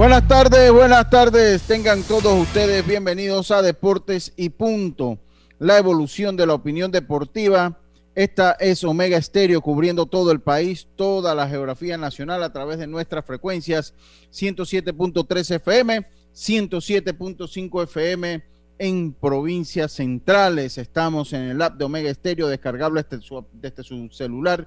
Buenas tardes, buenas tardes. Tengan todos ustedes bienvenidos a Deportes y Punto, la evolución de la opinión deportiva. Esta es Omega Estéreo cubriendo todo el país, toda la geografía nacional a través de nuestras frecuencias 107.3 FM, 107.5 FM en provincias centrales. Estamos en el app de Omega Estéreo descargable desde su, desde su celular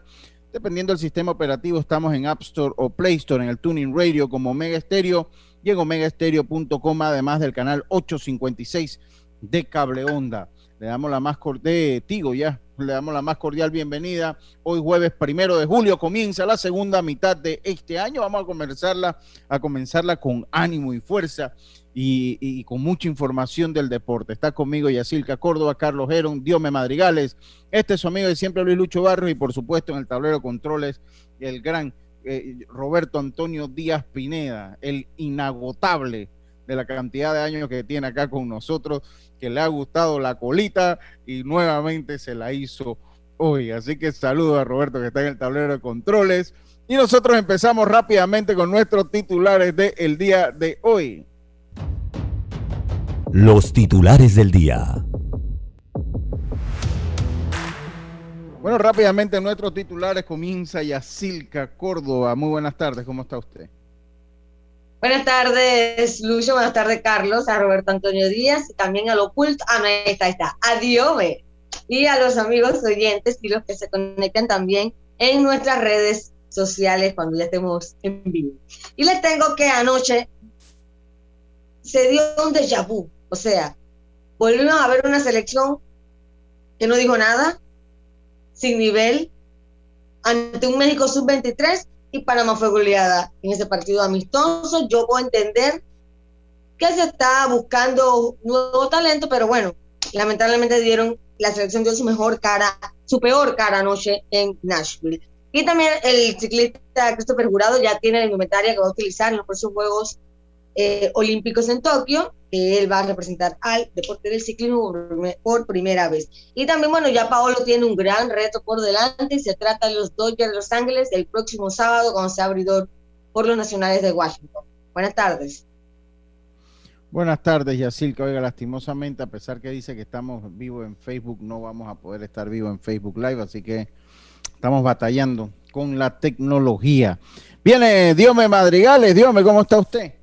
Dependiendo del sistema operativo, estamos en App Store o Play Store, en el Tuning Radio como Omega Stereo y en omegaestereo.com, además del canal 856 de Cable Onda. Le damos la más cordial, Tigo ya, le damos la más cordial bienvenida. Hoy jueves primero de julio comienza la segunda mitad de este año. Vamos a comenzarla, a comenzarla con ánimo y fuerza y, con mucha información del deporte. Está conmigo Yacilca Córdoba, Carlos Heron, Diome Madrigales. Este es su amigo de siempre Luis Lucho Barrios y por supuesto en el tablero de controles el gran eh, Roberto Antonio Díaz Pineda, el inagotable de la cantidad de años que tiene acá con nosotros, que le ha gustado la colita y nuevamente se la hizo hoy. Así que saludo a Roberto que está en el tablero de controles. Y nosotros empezamos rápidamente con nuestros titulares del día de hoy. Los titulares del día. Bueno, rápidamente nuestros titulares comienza Yacilca Córdoba. Muy buenas tardes, ¿cómo está usted? Buenas tardes, Lucho. Buenas tardes, Carlos, a Roberto Antonio Díaz y también al oculto. Ah, no, ahí está, ahí está. Adiós. Y a los amigos oyentes y los que se conectan también en nuestras redes sociales cuando ya estemos en vivo. Y les tengo que anoche se dio un déjà vu. O sea, volvimos a ver una selección que no dijo nada, sin nivel, ante un México sub-23 y Panamá fue goleada en ese partido amistoso. Yo puedo entender que se está buscando nuevo talento, pero bueno, lamentablemente dieron, la selección dio su mejor cara, su peor cara anoche en Nashville. Y también el ciclista Christopher Jurado ya tiene la indumentaria que va a utilizar en los próximos Juegos eh, Olímpicos en Tokio, que él va a representar al deporte del ciclismo por primera vez. Y también, bueno, ya Paolo tiene un gran reto por delante, se trata de los Dodgers de Los Ángeles el próximo sábado cuando sea abridor por los nacionales de Washington. Buenas tardes. Buenas tardes, Yacilca. Oiga, lastimosamente, a pesar que dice que estamos vivos en Facebook, no vamos a poder estar vivos en Facebook Live, así que estamos batallando con la tecnología. Viene Diome Madrigales. Diome, ¿cómo está usted?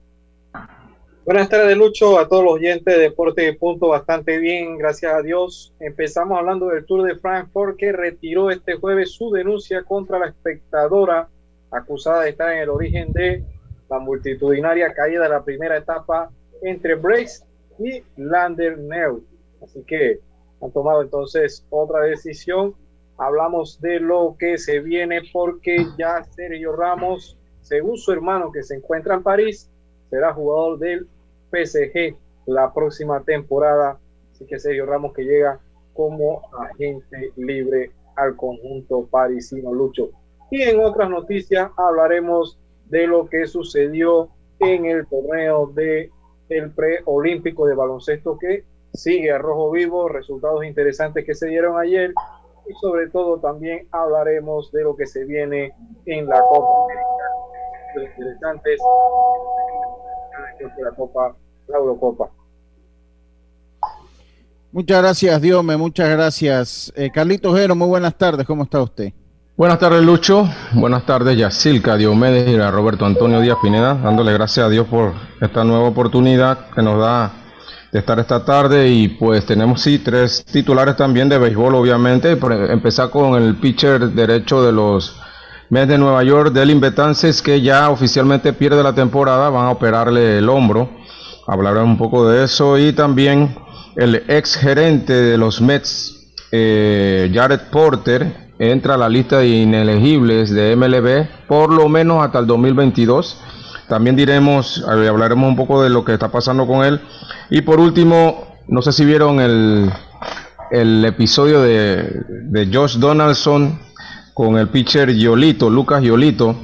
Buenas tardes, Lucho, a todos los oyentes de Deporte de Punto, bastante bien, gracias a Dios. Empezamos hablando del Tour de Frankfurt que retiró este jueves su denuncia contra la espectadora acusada de estar en el origen de la multitudinaria caída de la primera etapa entre Brace y Lander Neu. Así que han tomado entonces otra decisión. Hablamos de lo que se viene porque ya Sergio Ramos, según su hermano que se encuentra en París, será jugador del PSG la próxima temporada. Así que Sergio Ramos que llega como agente libre al conjunto parisino Lucho. Y en otras noticias hablaremos de lo que sucedió en el torneo de el preolímpico de baloncesto que sigue a rojo vivo, resultados interesantes que se dieron ayer y sobre todo también hablaremos de lo que se viene en la Copa América. Interesantes la Copa la Eurocopa. Muchas gracias, Diome, muchas gracias. Eh, Carlitos Jero, muy buenas tardes, ¿cómo está usted? Buenas tardes, Lucho. Buenas tardes, Yacilca, Diomedes y a Roberto Antonio Díaz Pineda, dándole gracias a Dios por esta nueva oportunidad que nos da de estar esta tarde y pues tenemos sí tres titulares también de béisbol obviamente. Empezar con el pitcher derecho de los Mets de Nueva York, Delin Betances, que ya oficialmente pierde la temporada, van a operarle el hombro. Hablaré un poco de eso y también el ex gerente de los Mets, eh, Jared Porter, entra a la lista de inelegibles de MLB por lo menos hasta el 2022. También diremos, hablaremos un poco de lo que está pasando con él. Y por último, no sé si vieron el, el episodio de, de Josh Donaldson con el pitcher Yolito, Lucas Yolito,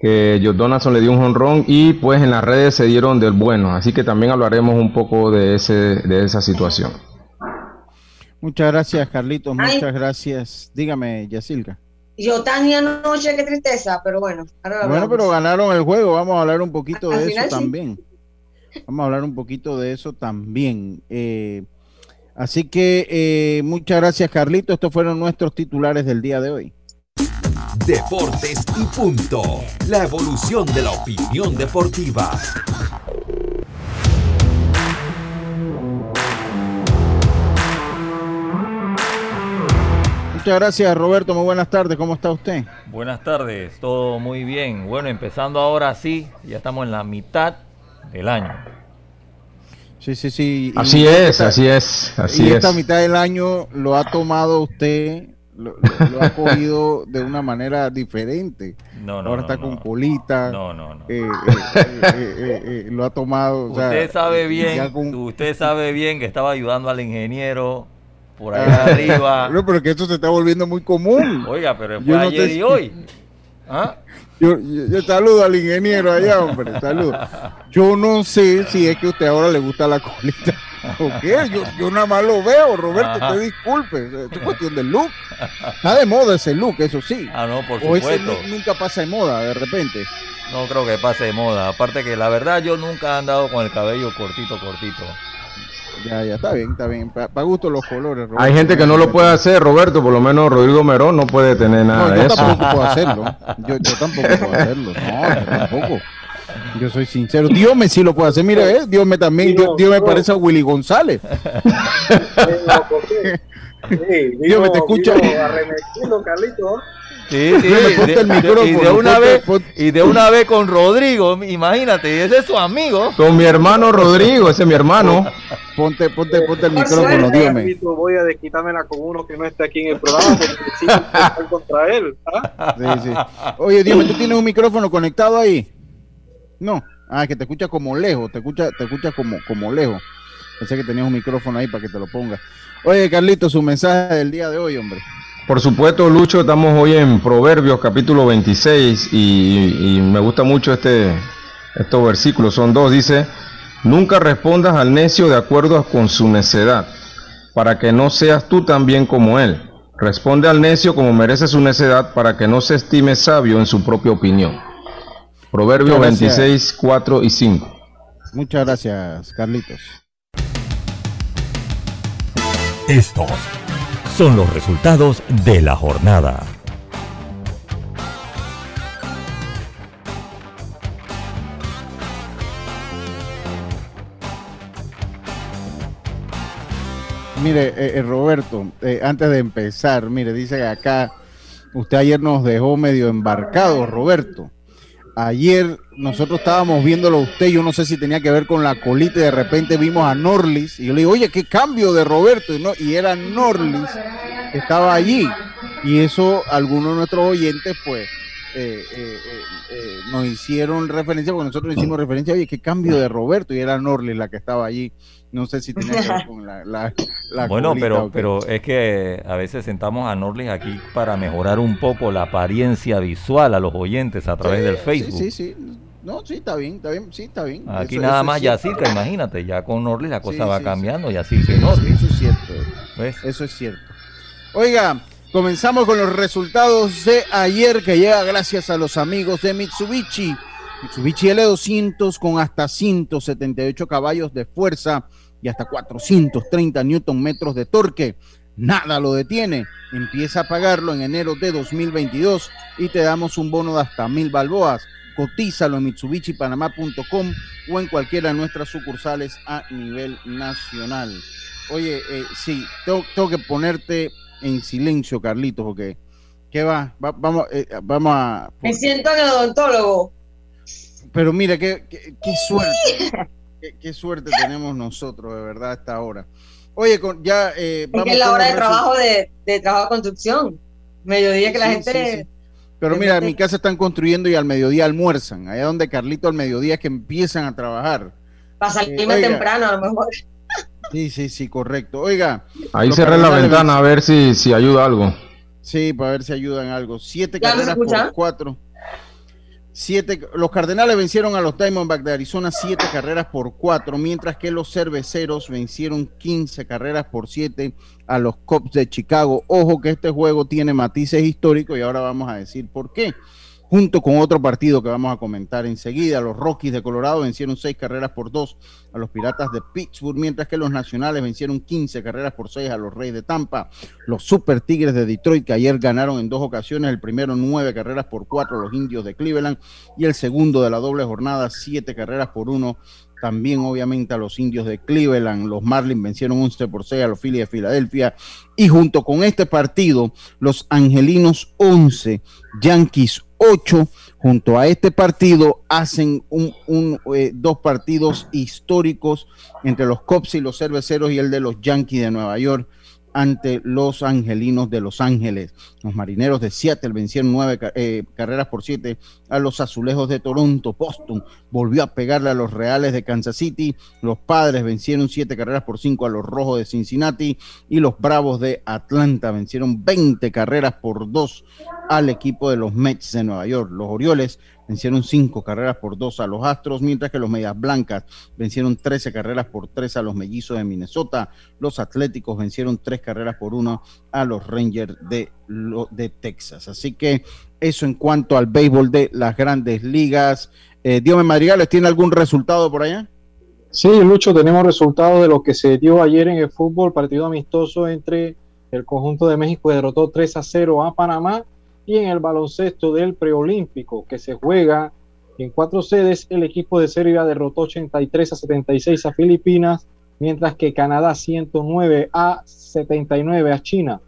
que Josh Donaldson le dio un honrón y pues en las redes se dieron del bueno. Así que también hablaremos un poco de, ese, de esa situación. Muchas gracias, Carlitos. Muchas gracias. Dígame, Yacilca. Yo tenía anoche, qué tristeza, pero bueno. bueno, pero ganaron el juego. Vamos a hablar un poquito de eso también. Vamos a hablar un poquito de eso también. Eh, así que eh, muchas gracias, Carlitos. Estos fueron nuestros titulares del día de hoy. Deportes y punto. La evolución de la opinión deportiva. Muchas gracias, Roberto. Muy buenas tardes. ¿Cómo está usted? Buenas tardes. Todo muy bien. Bueno, empezando ahora sí, ya estamos en la mitad del año. Sí, sí, sí. Así es, así es, así y esta mitad del año lo ha tomado usted, lo, ha cogido de una manera diferente. No, no, Ahora está con colita. No, no, no. Eh, eh, eh, lo ha tomado. usted sabe bien, usted sabe bien que estaba ayudando al ingeniero por allá arriba. No, pero que esto se está volviendo muy común. Oiga, pero fue ayer y hoy. ¿Ah? Yo, saludo al ingeniero allá, hombre, saludo. Yo no sé si es que a usted ahora le gusta la colita o qué. Yo, nada más lo veo, Roberto, te disculpe. Es cuestión del look. Está de moda ese look, eso sí. Ah, no, por supuesto. O ese look nunca pasa de moda, de repente. No creo que pase de moda. Aparte que la verdad yo nunca he andado con el cabello cortito, cortito. Ya, ya, está bien, está bien. Para gusto los colores. Hay gente que no lo puede hacer, Roberto. Por lo menos Rodrigo Merón no puede tener nada no, yo de eso. tampoco puedo hacerlo. Yo, yo tampoco puedo hacerlo. No, yo tampoco. Yo soy sincero. Dios me sí lo puede hacer. Mire, eh, Dios me también. Dios, me parece a Willy González. Dios me te escucha. Carlito. Sí, sí, y de una vez y de una vez con Rodrigo, imagínate, ese es su amigo. Con mi hermano Rodrigo, ese es mi hermano. Ponte, ponte, ponte el micrófono, dígame. Voy a desquitármela con uno que no está aquí en el programa porque sí, contra él. ¿ah? Sí, sí. Oye, dime, ¿tú tienes un micrófono conectado ahí? No. Ah, que te escucha como lejos, te escucha, te escucha como, como lejos. Pensé que tenías un micrófono ahí para que te lo ponga. Oye, Carlito, su mensaje del día de hoy, hombre. Por supuesto, Lucho, estamos hoy en Proverbios capítulo 26 y, me gusta mucho este, estos versículos, son dos, dice, nunca respondas al necio de acuerdo con su necedad, para que no seas tú también como él. Responde al necio como merece su necedad, para que no se estime sabio en su propia opinión. Proverbios 26, 4 y 5. Muchas gracias, Carlitos. Estos son los resultados de la jornada. Mire, eh, eh, Roberto, eh, antes de empezar, mire, dice acá, usted ayer nos dejó medio embarcado, Roberto. Ayer nosotros estábamos viéndolo usted, yo no sé si tenía que ver con la colita y de repente vimos a Norlis y yo le digo, oye, qué cambio de Roberto, y, no, y era Norlis, estaba allí. Y eso algunos de nuestros oyentes pues eh, eh, eh, nos hicieron referencia, porque nosotros hicimos referencia, oye, qué cambio de Roberto, y era Norlis la que estaba allí. No sé si tenía que ver con la... la, bueno, pero, pero es que a veces sentamos a Norlis aquí para mejorar un poco la apariencia visual a los oyentes a través del Facebook. Sí, sí, sí. No, sí, está bien, está bien, sí, está bien. Aquí nada más Yacirca, imagínate, ya con Norlis la cosa va cambiando, Yacirca y Norlis. Eso es cierto, eso es cierto. Oiga, comenzamos con los resultados de ayer que llega gracias a los amigos de Mitsubishi. Mitsubishi L200 con hasta 178 caballos de fuerza y hasta 430 newton metros de torque. Nada lo detiene. Empieza a pagarlo en enero de 2022 y te damos un bono de hasta mil balboas. Cotízalo en MitsubishiPanamá.com o en cualquiera de nuestras sucursales a nivel nacional. Oye, eh, sí, tengo, que ponerte en silencio, Carlitos, porque ¿qué va? vamos, eh, vamos a. Me siento en odontólogo. Pero mira, qué, qué, suerte. qué, suerte tenemos nosotros, de verdad, a esta hora. Oye, con, ya. Eh, es la hora de trabajo de, de, trabajo de construcción. Mediodía que la gente. Pero mira, en mi casa están construyendo y al mediodía almuerzan. Allá donde Carlito al mediodía es que empiezan a trabajar. Para salirme eh, temprano a lo mejor. Sí, sí, sí, correcto. Oiga. Ahí cerré la ventana a ver si, si ayuda algo. Sí, para ver si ayuda en algo. Siete carreras por cuatro. Siete, los Cardenales vencieron a los Diamondbacks de Arizona siete carreras por cuatro, mientras que los Cerveceros vencieron 15 carreras por siete a los Cubs de Chicago. Ojo que este juego tiene matices históricos y ahora vamos a decir por qué junto con otro partido que vamos a comentar enseguida. Los Rockies de Colorado vencieron seis carreras por dos a los Piratas de Pittsburgh, mientras que los Nacionales vencieron 15 carreras por seis a los Reyes de Tampa. Los Super Tigres de Detroit, que ayer ganaron en dos ocasiones, el primero nueve carreras por cuatro a los Indios de Cleveland y el segundo de la doble jornada, siete carreras por uno también obviamente a los indios de Cleveland, los Marlins vencieron 11 por 6 a los Phillies de Filadelfia. Y junto con este partido, los Angelinos 11, Yankees 8, junto a este partido hacen un, eh, dos partidos históricos entre los Cubs y los Cerveceros y el de los Yankees de Nueva York ante los Angelinos de Los Ángeles. Los Marineros de Seattle vencieron nueve eh, carreras por siete a los Azulejos de Toronto. Boston volvió a pegarle a los Reales de Kansas City. Los Padres vencieron siete carreras por cinco a los Rojos de Cincinnati y los Bravos de Atlanta vencieron 20 carreras por dos al equipo de los Mets de Nueva York. Los Orioles vencieron cinco carreras por dos a los Astros, mientras que los Medias Blancas vencieron 13 carreras por tres a los Mellizos de Minnesota. Los Atléticos vencieron tres carreras por uno a los Rangers de, de Texas. Así que eso en cuanto al béisbol de las grandes ligas. Eh, Diome Madrigales, ¿tiene algún resultado por allá? Sí, Lucho, tenemos resultados de lo que se dio ayer en el fútbol, partido amistoso entre el conjunto de México derrotó 3 a 0 a Panamá y en el baloncesto del preolímpico que se juega en cuatro sedes, el equipo de Serbia derrotó 83 a 76 a Filipinas, mientras que Canadá 109 a 79 a China,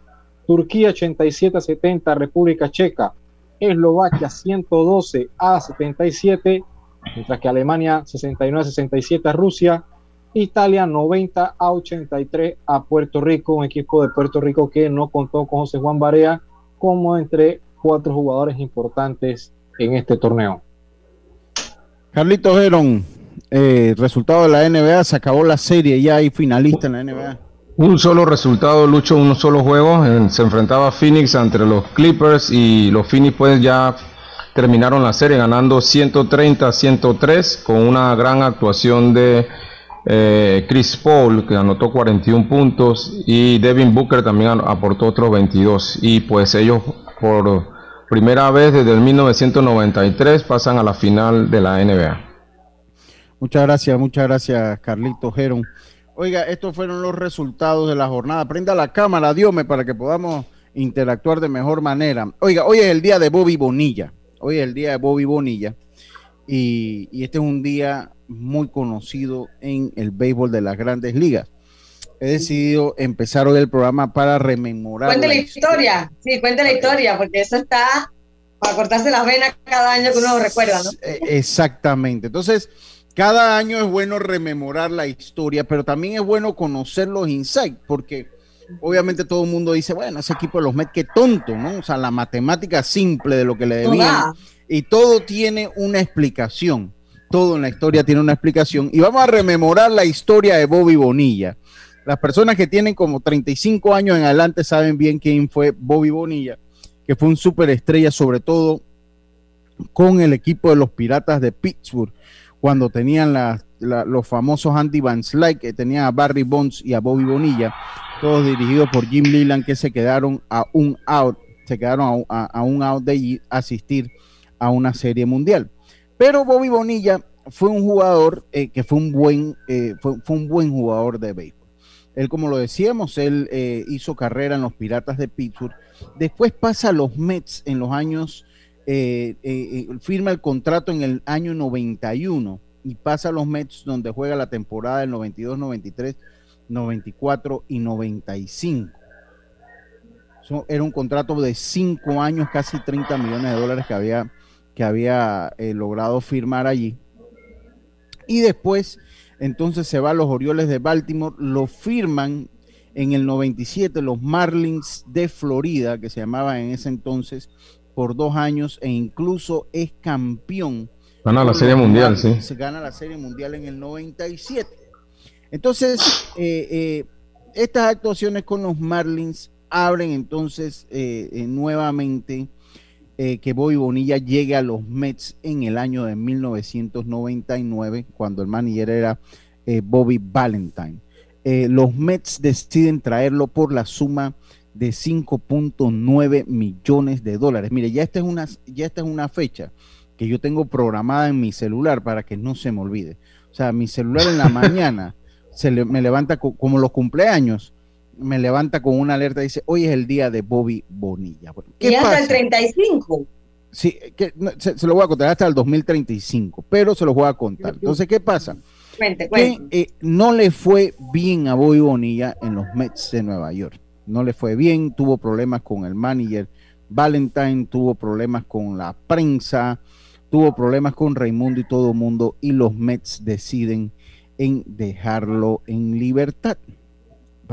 Turquía 87 a 70 a República Checa, Eslovaquia 112 a 77, mientras que Alemania 69 a 67 a Rusia, Italia 90 a 83 a Puerto Rico, un equipo de Puerto Rico que no contó con José Juan Barea como entre cuatro jugadores importantes en este torneo. Carlitos Heron, eh, resultado de la NBA, se acabó la serie, ya hay finalista en la NBA. Un solo resultado, Lucho, un solo juego. se enfrentaba Phoenix entre los Clippers y los Phoenix pues ya terminaron la serie ganando 130-103 con una gran actuación de eh, Chris Paul que anotó 41 puntos y Devin Booker también aportó otros 22 y pues ellos por primera vez desde el 1993 pasan a la final de la NBA. Muchas gracias, muchas gracias Carlito Geron. Oiga, estos fueron los resultados de la jornada. Prenda la cámara, Diome, para que podamos interactuar de mejor manera. Oiga, hoy es el día de Bobby Bonilla. Hoy es el día de Bobby Bonilla. Y, y este es un día muy conocido en el béisbol de las grandes ligas he decidido empezar hoy el programa para rememorar. Cuente la, historia. sí, cuente la historia, porque eso está para cortarse las venas cada año que uno recuerda, ¿no? Eh, exactamente. Entonces, cada año es bueno rememorar la historia, pero también es bueno conocer los insights, porque obviamente todo el mundo dice, bueno, ese equipo de los Mets, qué tonto, ¿no? O sea, la matemática simple de lo que le debían. Y todo tiene una explicación. Todo en la historia tiene una explicación. Y vamos a rememorar la historia de Bobby Bonilla. Las personas que tienen como 35 años en adelante saben bien quién fue Bobby Bonilla, que fue un superestrella, sobre todo con el equipo de los Piratas de Pittsburgh, cuando tenían los famosos Andy Van Slyke, que tenían a Barry Bonds y a Bobby Bonilla, todos dirigidos por Jim Leland, que se quedaron a un out, se quedaron a, un out de asistir a una serie mundial. Pero Bobby Bonilla fue un jugador eh, que fue un buen, eh, fue, fue un buen jugador de béisbol. Él, como lo decíamos, él eh, hizo carrera en los Piratas de Pittsburgh. Después pasa a los Mets en los años eh, eh, firma el contrato en el año 91 y pasa a los Mets donde juega la temporada del 92, 93, 94 y 95. era un contrato de cinco años, casi 30 millones de dólares que había, que había logrado firmar allí. Y después, entonces se va a los Orioles de Baltimore, lo firman en el 97 los Marlins de Florida, que se llamaban en ese entonces, por dos años e incluso es campeón. Gana la Serie Mundial, sí. Se gana la Serie Mundial en el 97. Entonces, eh, eh, estas actuaciones con los Marlins abren entonces eh, nuevamente que Bobby Bonilla llegue a los Mets en el año de 1999, cuando el manager era Bobby Valentine. los Mets deciden traerlo por la suma de 5.9 millones de dólares. Mire, ya esta, es una, ya esta es una fecha que yo tengo programada en mi celular para que no se me olvide. O sea, mi celular en la mañana se me levanta como los cumpleaños, me levanta con una alerta y dice, hoy es el día de Bobby Bonilla. ¿Y hasta el 35? Sí, que, se, lo voy a contar hasta el 2035, pero se lo voy a contar. Entonces, ¿qué pasa? Cuente, cuente. Que, eh, no le fue bien a Bobby Bonilla en los Mets de Nueva York no le fue bien, tuvo problemas con el manager Valentine, tuvo problemas con la prensa, tuvo problemas con Raimundo y todo el mundo, y los Mets deciden en dejarlo en libertad.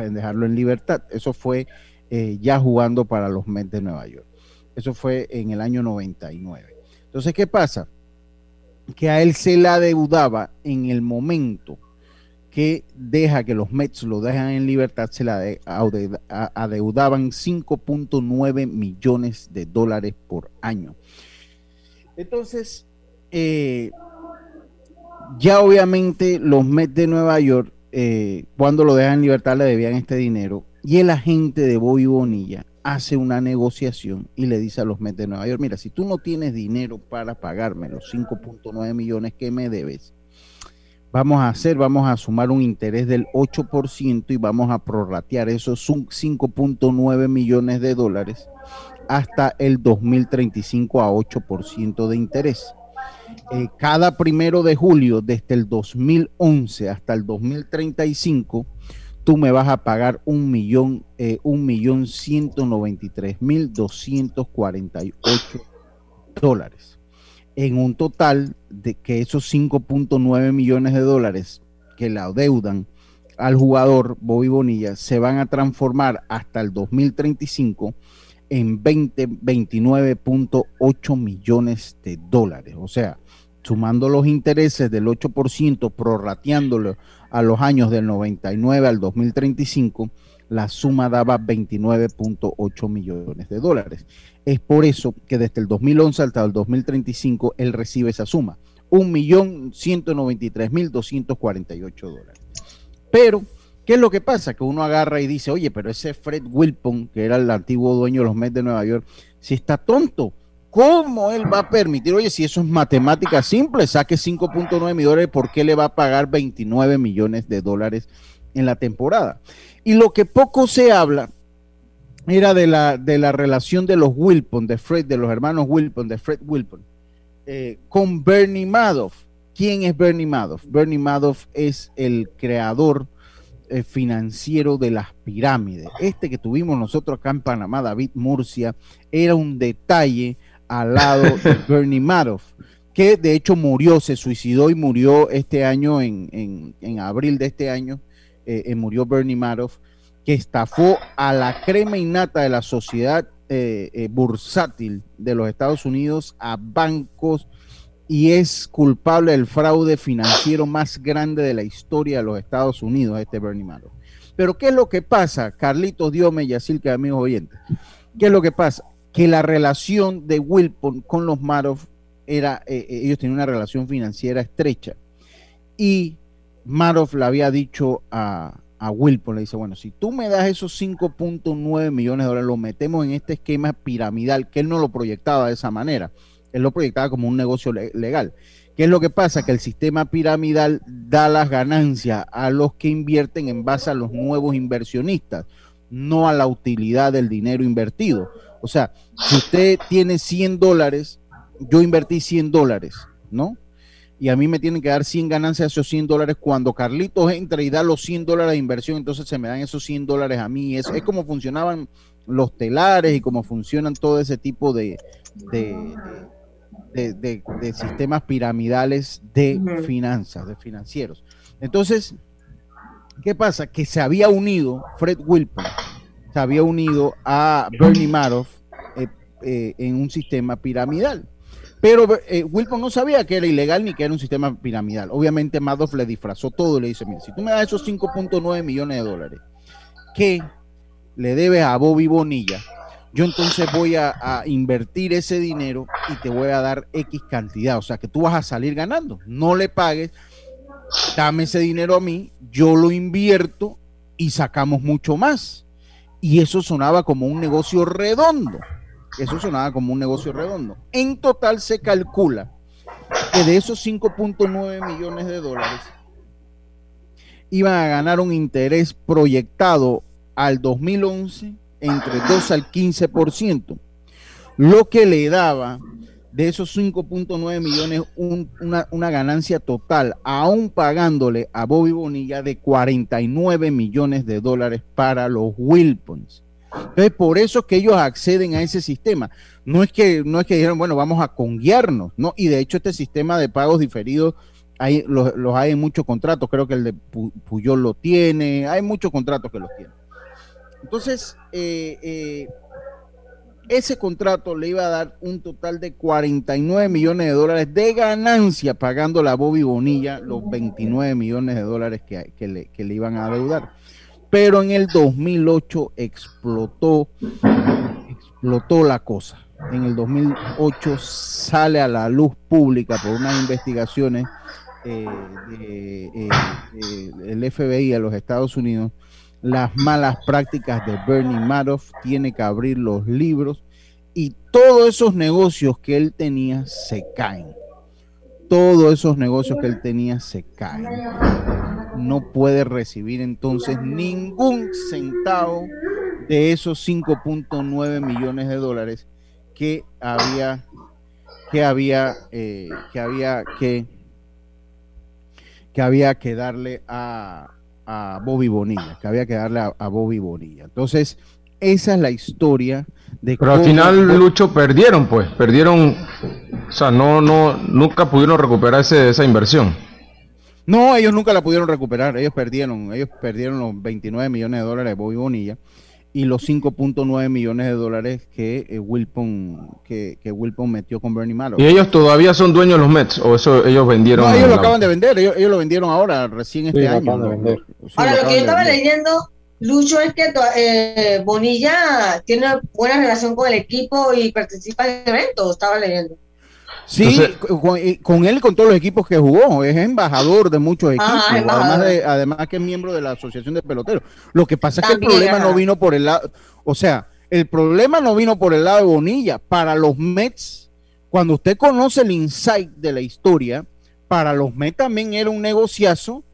En dejarlo en libertad. Eso fue eh, ya jugando para los Mets de Nueva York. Eso fue en el año 99. Entonces, ¿qué pasa? Que a él se la deudaba en el momento que deja que los Mets lo dejan en libertad, se la adeudaban 5.9 millones de dólares por año. Entonces, eh, ya obviamente los Mets de Nueva York, eh, cuando lo dejan en libertad, le debían este dinero. Y el agente de Bobby Bonilla hace una negociación y le dice a los Mets de Nueva York, mira, si tú no tienes dinero para pagarme los 5.9 millones que me debes, vamos a hacer, vamos a sumar un interés del 8% y vamos a prorratear esos 5.9 millones de dólares hasta el 2035 a 8% de interés. Cada primero de julio, desde el 2011 hasta el 2035, tú me vas a pagar un millón, eh, un millón ciento noventa y tres mil doscientos cuarenta y ocho dólares. En un total de que esos 5.9 millones de dólares que le adeudan al jugador Bobby Bonilla se van a transformar hasta el 2035 en 29.8 millones de dólares. O sea, sumando los intereses del 8%, prorrateándolo a los años del 99 al 2035, la suma daba 29.8 millones de dólares. Es por eso que desde el 2011 hasta el 2035 él recibe esa suma, 1.193.248 dólares. Pero, ¿qué es lo que pasa? Que uno agarra y dice, oye, pero ese Fred Wilpon, que era el antiguo dueño de los Mets de Nueva York, si está tonto, ¿cómo él va a permitir? Oye, si eso es matemática simple, saque 5.9 millones, ¿por qué le va a pagar 29 millones de dólares en la temporada? Y lo que poco se habla era de la, de la relación de los Wilpon, de Fred, de los hermanos Wilpon, de Fred Wilpon, eh, con Bernie Madoff. ¿Quién es Bernie Madoff? Bernie Madoff es el creador eh, financiero de las pirámides. Este que tuvimos nosotros acá en Panamá, David Murcia, era un detalle al lado de Bernie Madoff, que de hecho murió, se suicidó y murió este año, en, en abril de este año, eh, eh, murió Bernie Madoff, que estafó a la crema innata de la sociedad eh, bursátil de los Estados Unidos a bancos y es culpable del fraude financiero más grande de la historia de los Estados Unidos, este Bernie Madoff. Pero ¿qué es lo que pasa, Carlitos Diome y Asilka, amigos oyentes? ¿Qué es lo que pasa? Que la relación de Wilpon con los Madoff era, ellos tenían una relación financiera estrecha y Maroff le había dicho a, a Wilpon, le dice, bueno, si tú me das esos 5.9 millones de dólares, lo metemos en este esquema piramidal, que él no lo proyectaba de esa manera, él lo proyectaba como un negocio legal. ¿Qué es lo que pasa? Que el sistema piramidal da las ganancias a los que invierten en base a los nuevos inversionistas, no a la utilidad del dinero invertido. O sea, si usted tiene 100 dólares yo invertí 100 dólares, ¿no? Y a mí me tienen que dar 100 ganancias esos 100 dólares. Cuando Carlitos entra y da los 100 dólares de inversión, entonces se me dan esos 100 dólares a mí. Es, como funcionaban los telares y cómo funcionan todo ese tipo de, sistemas piramidales de finanzas, de financieros. Entonces, ¿qué pasa? Que se había unido Fred Wilpon, se había unido a Bernie Madoff eh, eh, en un sistema piramidal. Pero eh, Wilpon no sabía que era ilegal ni que era un sistema piramidal. Obviamente Madoff le disfrazó todo y le dice, mira, si tú me das esos 5.9 millones de dólares, que le debes a Bobby Bonilla, yo entonces voy a, invertir ese dinero y te voy a dar X cantidad. O sea que tú vas a salir ganando. No le pagues, dame ese dinero a mí, yo lo invierto y sacamos mucho más. Y eso sonaba como un negocio redondo. Eso sonaba como un negocio redondo. En total se calcula que de esos 5.9 millones de dólares iban a ganar un interés proyectado al 2011 entre 2 al 15%, lo que le daba de esos 5.9 millones una, una, ganancia total, aún pagándole a Bobby Bonilla de 49 millones de dólares para los Wilpons. Entonces, por eso es que ellos acceden a ese sistema. No es que, no es que dijeron, bueno, vamos a conguiarnos, ¿no? Y de hecho, este sistema de pagos diferidos hay, los, los hay en muchos contratos. Creo que el de Puyol lo tiene, hay muchos contratos que los tienen. Entonces, eh, eh, ese contrato le iba a dar un total de 49 millones de dólares de ganancia pagando la Bobby Bonilla los 29 millones de dólares que, le, iban a deudar. Pero en el 2008 explotó, explotó la cosa. En el 2008 sale a la luz pública por unas investigaciones eh, del FBI a los Estados Unidos las malas prácticas de Bernie Madoff, tiene que abrir los libros y todos esos negocios que él tenía se caen. Todos esos negocios que él tenía se caen. No puede recibir entonces ningún centavo de esos 5.9 millones de dólares que había que había eh, que había que que había que darle a, a Bobby Bonilla, que había que darle a, Bobby Bonilla. Entonces, esa es la historia de Pero al final, Lucho, perdieron, pues, perdieron, o sea, no, no, nunca pudieron recuperar esa inversión. No, ellos nunca la pudieron recuperar, ellos perdieron, ellos perdieron los 29 millones de dólares de Bobby Bonilla y los 5.9 millones de dólares que eh, Wilpon que, que, Wilpon metió con Bernie Madoff. ¿Y ellos todavía son dueños de los Mets o eso ellos vendieron? No, ellos lo acaban de vender, ellos, lo vendieron ahora, recién este año. ahora, lo, que yo estaba leyendo, Lucho, es que eh, Bonilla tiene buena relación con el equipo y participa en eventos, estaba leyendo. Sí, con, él y con todos los equipos que jugó, es embajador de muchos equipos, además, de, además que es miembro de la Asociación de Peloteros. Lo que pasa es que el problema no vino por el lado, o sea, el problema no vino por el lado de Bonilla. Para los Mets, cuando usted conoce el insight de la historia, para los Mets también era un negociazo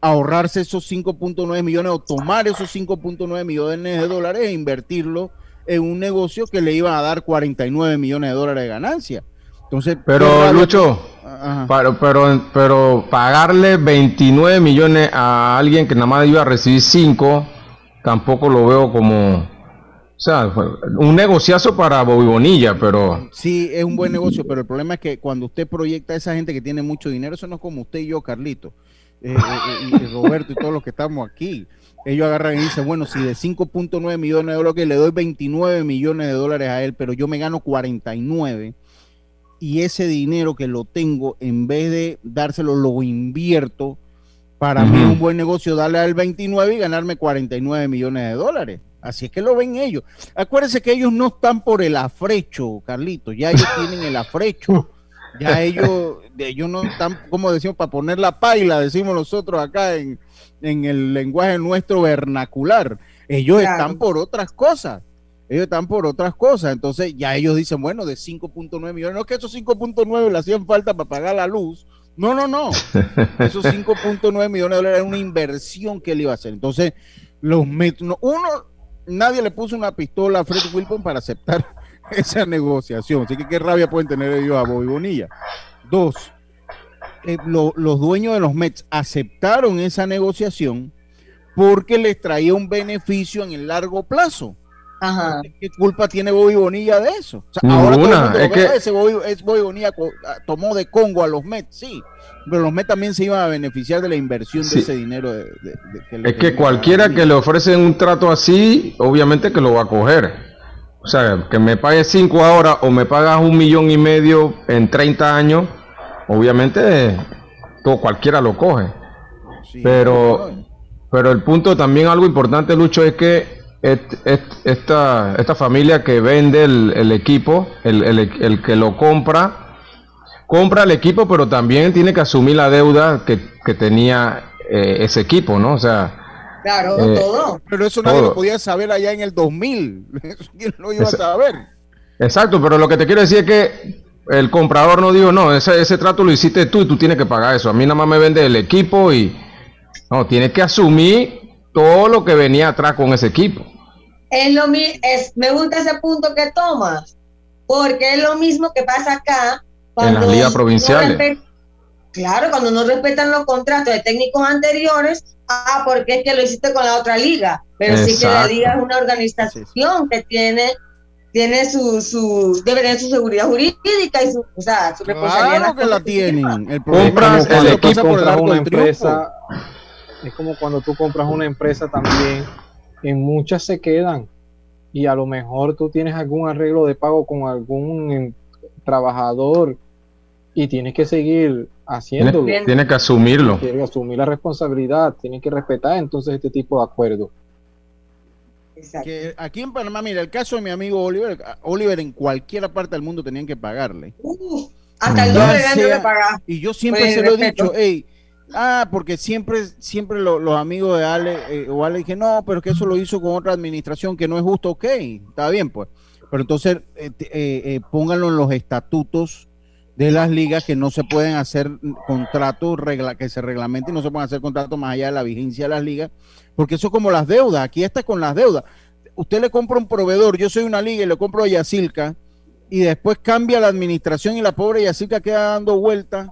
ahorrarse esos 5.9 millones o tomar esos 5.9 millones de dólares e invertirlo en un negocio que le iba a dar 49 millones de dólares de ganancia pero Lucho, pero, pero, pero pagarle 29 millones a alguien que nada más iba a recibir 5, tampoco lo veo como, o sea, un negociazo para Bobby Bonilla, pero... Sí, es un buen negocio, pero el problema es que cuando usted proyecta a esa gente que tiene mucho dinero, eso no es como usted y yo, Carlito, eh, eh, eh, y Roberto y todos los que estamos aquí. Ellos agarran y dicen, bueno, si de 5.9 millones de dólares le doy 29 millones de dólares a él, pero yo me gano 49 y ese dinero que lo tengo, en vez de dárselo, lo invierto. Para mí es un buen negocio darle al 29 y ganarme 49 millones de dólares. Así es que lo ven ellos. Acuérdense que ellos no están por el afrecho, Carlito. Ya ellos tienen el afrecho. Ya ellos, ellos no están, como decimos, para poner la paila, decimos nosotros acá en, el lenguaje nuestro vernacular. Ellos están por otras cosas ellos están por otras cosas. Entonces ya ellos dicen, bueno, de 5.9 millones, no es que esos 5.9 le hacían falta para pagar la luz. No, no, no. Esos 5.9 millones de dólares era una inversión que él iba a hacer. Entonces, los uno, nadie le puso una pistola a Fred Wilpon para aceptar esa negociación. Así que qué rabia pueden tener ellos a Bobby Bonilla. Dos, eh, los dueños de los Mets aceptaron esa negociación porque les traía un beneficio en el largo plazo. ¿Qué culpa tiene Bobby Bonilla de eso? ahora es que... ese Bobby, Bonilla ah, tomó de Congo a los Mets, sí, pero los Mets también se iban a beneficiar de la inversión de ese dinero. De, es que cualquiera que le ofrecen un trato así, obviamente que lo va a coger. O sea, que me pague 5 ahora o me pagas un millón y medio en 30 años, obviamente todo, cualquiera lo coge. pero, pero el punto también algo importante, Lucho, es que esta, esta familia que vende el, equipo, el, que lo compra, compra el equipo, pero también tiene que asumir la deuda que, tenía eh, ese equipo, ¿no? O sea... Claro, eh, todo. Pero eso nadie lo podía saber allá en el 2000. ¿Quién lo iba a saber? Exacto, pero lo que te quiero decir es que el comprador no dijo, no, ese, ese trato lo hiciste tú y tú tienes que pagar eso. A mí nada más me vende el equipo y... No, tienes que asumir todo lo que venía atrás con ese equipo. Es lo es, me gusta ese punto que tomas, porque es lo mismo que pasa acá. Cuando en las ligas provinciales. claro, cuando no respetan los contratos de técnicos anteriores, ah, porque es que lo hiciste con la otra liga. Pero sí que la liga es una organización que tiene tiene su, su debe tener su seguridad jurídica y su, o sea, su responsabilidad. Claro que la tienen. El compras el equipo por una empresa. Es como cuando tú compras una empresa también en muchas se quedan y a lo mejor tú tienes algún arreglo de pago con algún trabajador y tienes que seguir haciéndolo. Tienes, que asumirlo. Tienes que asumir la responsabilidad, tienes que respetar entonces este tipo de acuerdos. Que aquí en Panamá, mira, el caso de mi amigo Oliver, Oliver en cualquier parte del mundo tenían que pagarle. hasta el doble de pagar. Y yo siempre se lo he dicho, hey, Ah, porque siempre, siempre los amigos de Ale eh, o Ale dije, no, pero que eso lo hizo con otra administración que no es justo, ok, está bien, pues. Pero entonces eh, eh, pónganlo en los estatutos de las ligas que no se pueden hacer contratos regla, que se reglamenten y no se pueden hacer contratos más allá de la vigencia de las ligas, porque eso es como las deudas, aquí está con las deudas. Usted le compra un proveedor, yo soy una liga y le compro a Yacilca, y después cambia la administración y la pobre Yacilca queda dando vueltas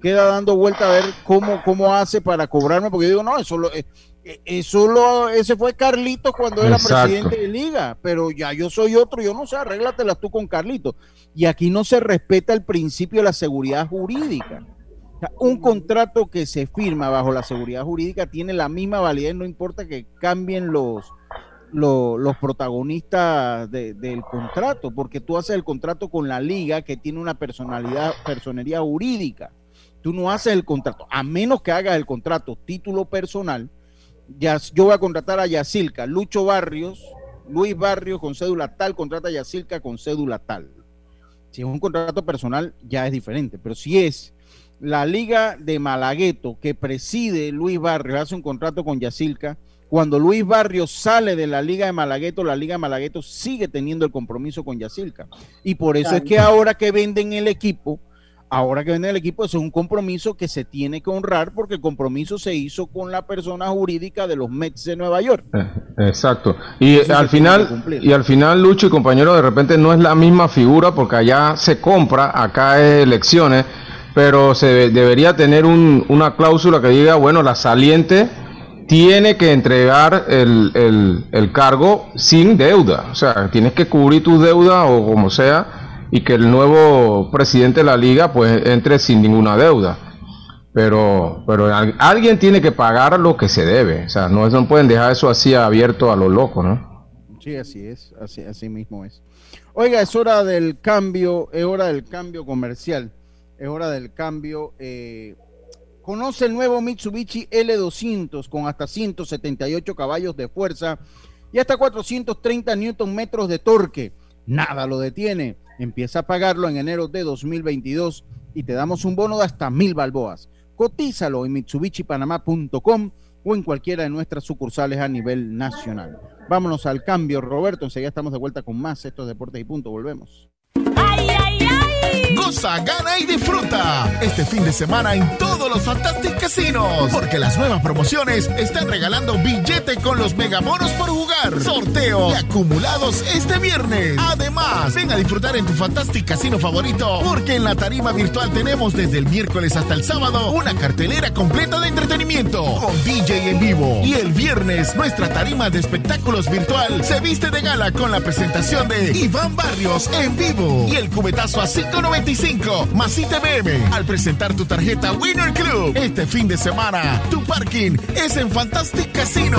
queda dando vuelta a ver cómo, cómo hace para cobrarme, porque yo digo, no, eso lo, eh, eh, eso lo, ese fue Carlitos cuando era presidente de liga, pero ya yo soy otro, yo no sé, arréglatelas tú con Carlitos. Y aquí no se respeta el principio de la seguridad jurídica. un contrato que se firma bajo la seguridad jurídica tiene la misma validez, no importa que cambien los, los, protagonistas del contrato, porque tú haces el contrato con la liga que tiene una personalidad, personería jurídica tú no haces el contrato, a menos que hagas el contrato título personal, ya, yo voy a contratar a Yacilca, Lucho Barrios, Luis Barrios con cédula tal, contrata a Yacilca con cédula tal. Si es un contrato personal, ya es diferente, pero si es la Liga de Malagueto que preside Luis Barrios, hace un contrato con Yacilca, cuando Luis Barrios sale de la Liga de Malagueto, la Liga de Malagueto sigue teniendo el compromiso con Yacilca. Y por eso es que ahora que venden el equipo, ahora que viene el equipo, es un compromiso que se tiene que honrar porque el compromiso se hizo con la persona jurídica de los Mets de Nueva York. Eh, exacto. Y al final, y al final, Lucho y compañero, de repente no es la misma figura porque allá se compra, acá es elecciones, pero se debería tener una cláusula que diga, bueno, la saliente tiene que entregar el, el cargo sin deuda. O sea, tienes que cubrir tu deuda o como sea y que el nuevo presidente de la liga pues entre sin ninguna deuda. Pero, pero alguien tiene que pagar lo que se debe. O sea, no, no pueden dejar eso así abierto a lo loco, ¿no? Sí, así es, así, así mismo es. Oiga, es hora del cambio, es hora del cambio comercial, es hora del cambio. Eh, conoce el nuevo Mitsubishi L200 con hasta 178 caballos de fuerza y hasta 430 newton metros de torque. Nada lo detiene. Empieza a pagarlo en enero de 2022 y te damos un bono de hasta mil balboas. Cotízalo en mitsubishipanamá.com o en cualquiera de nuestras sucursales a nivel nacional. Vámonos al cambio, Roberto. Enseguida estamos de vuelta con más estos deportes y punto. Volvemos. ¡Ay! Goza, gana y disfruta. Este fin de semana en todos los Fantastic Casinos, porque las nuevas promociones están regalando billete con los megamonos por jugar, sorteo y acumulados este viernes. Además, ven a disfrutar en tu Fantastic Casino favorito, porque en la tarima virtual tenemos desde el miércoles hasta el sábado una cartelera completa de entretenimiento. Con DJ en vivo. Y el viernes, nuestra tarima de espectáculos virtual se viste de gala con la presentación de Iván Barrios en vivo. Y el cubetazo a 5.95 más ITBM al presentar tu tarjeta Winner Club. Este fin de semana, tu parking es en Fantastic Casino.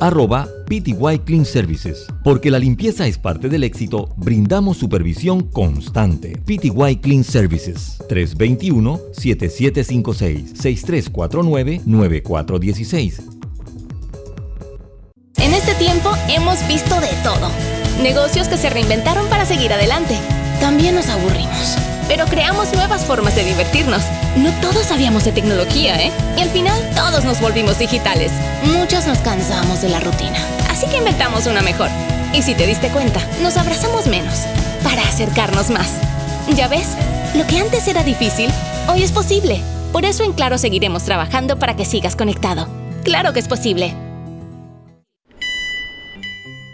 arroba PTY Clean Services. Porque la limpieza es parte del éxito, brindamos supervisión constante. PTY Clean Services 321-7756-6349-9416. En este tiempo hemos visto de todo. Negocios que se reinventaron para seguir adelante. También nos aburrimos pero creamos nuevas formas de divertirnos. No todos sabíamos de tecnología, ¿eh? Y al final todos nos volvimos digitales. Muchos nos cansamos de la rutina, así que inventamos una mejor. Y si te diste cuenta, nos abrazamos menos, para acercarnos más. Ya ves, lo que antes era difícil, hoy es posible. Por eso en Claro seguiremos trabajando para que sigas conectado. Claro que es posible.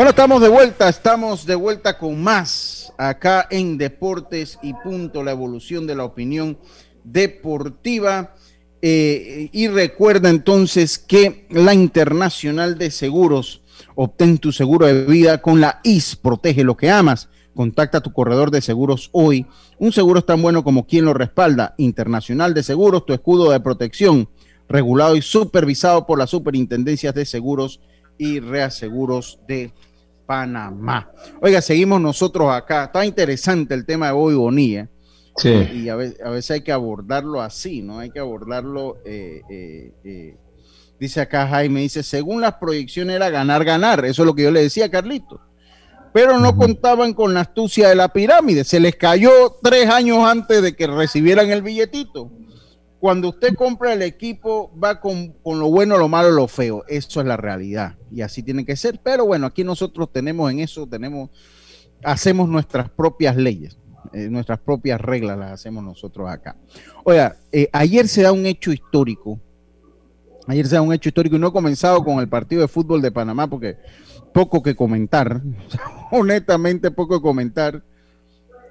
Bueno, estamos de vuelta, estamos de vuelta con más acá en Deportes y Punto, la evolución de la opinión deportiva. Eh, y recuerda entonces que la Internacional de Seguros, obtén tu seguro de vida con la IS, protege lo que amas. Contacta a tu corredor de seguros hoy. Un seguro es tan bueno como quien lo respalda. Internacional de Seguros, tu escudo de protección, regulado y supervisado por las superintendencias de seguros y reaseguros de Panamá. Oiga, seguimos nosotros acá. Está interesante el tema de Bobby Bonilla. Sí. Y a veces, hay que abordarlo así, ¿no? Hay que abordarlo. Eh, eh, eh, dice acá Jaime, dice, según las proyecciones era ganar, ganar. Eso es lo que yo le decía a Carlito. Pero no contaban con la astucia de la pirámide. Se les cayó tres años antes de que recibieran el billetito cuando usted compra el equipo, va con, lo bueno, lo malo, lo feo. Eso es la realidad. Y así tiene que ser. Pero bueno, aquí nosotros tenemos en eso, tenemos, hacemos nuestras propias leyes, eh, nuestras propias reglas las hacemos nosotros acá. Oiga, eh, ayer se da un hecho histórico. Ayer se da un hecho histórico y no he comenzado con el partido de fútbol de Panamá porque poco que comentar. Honestamente, poco que comentar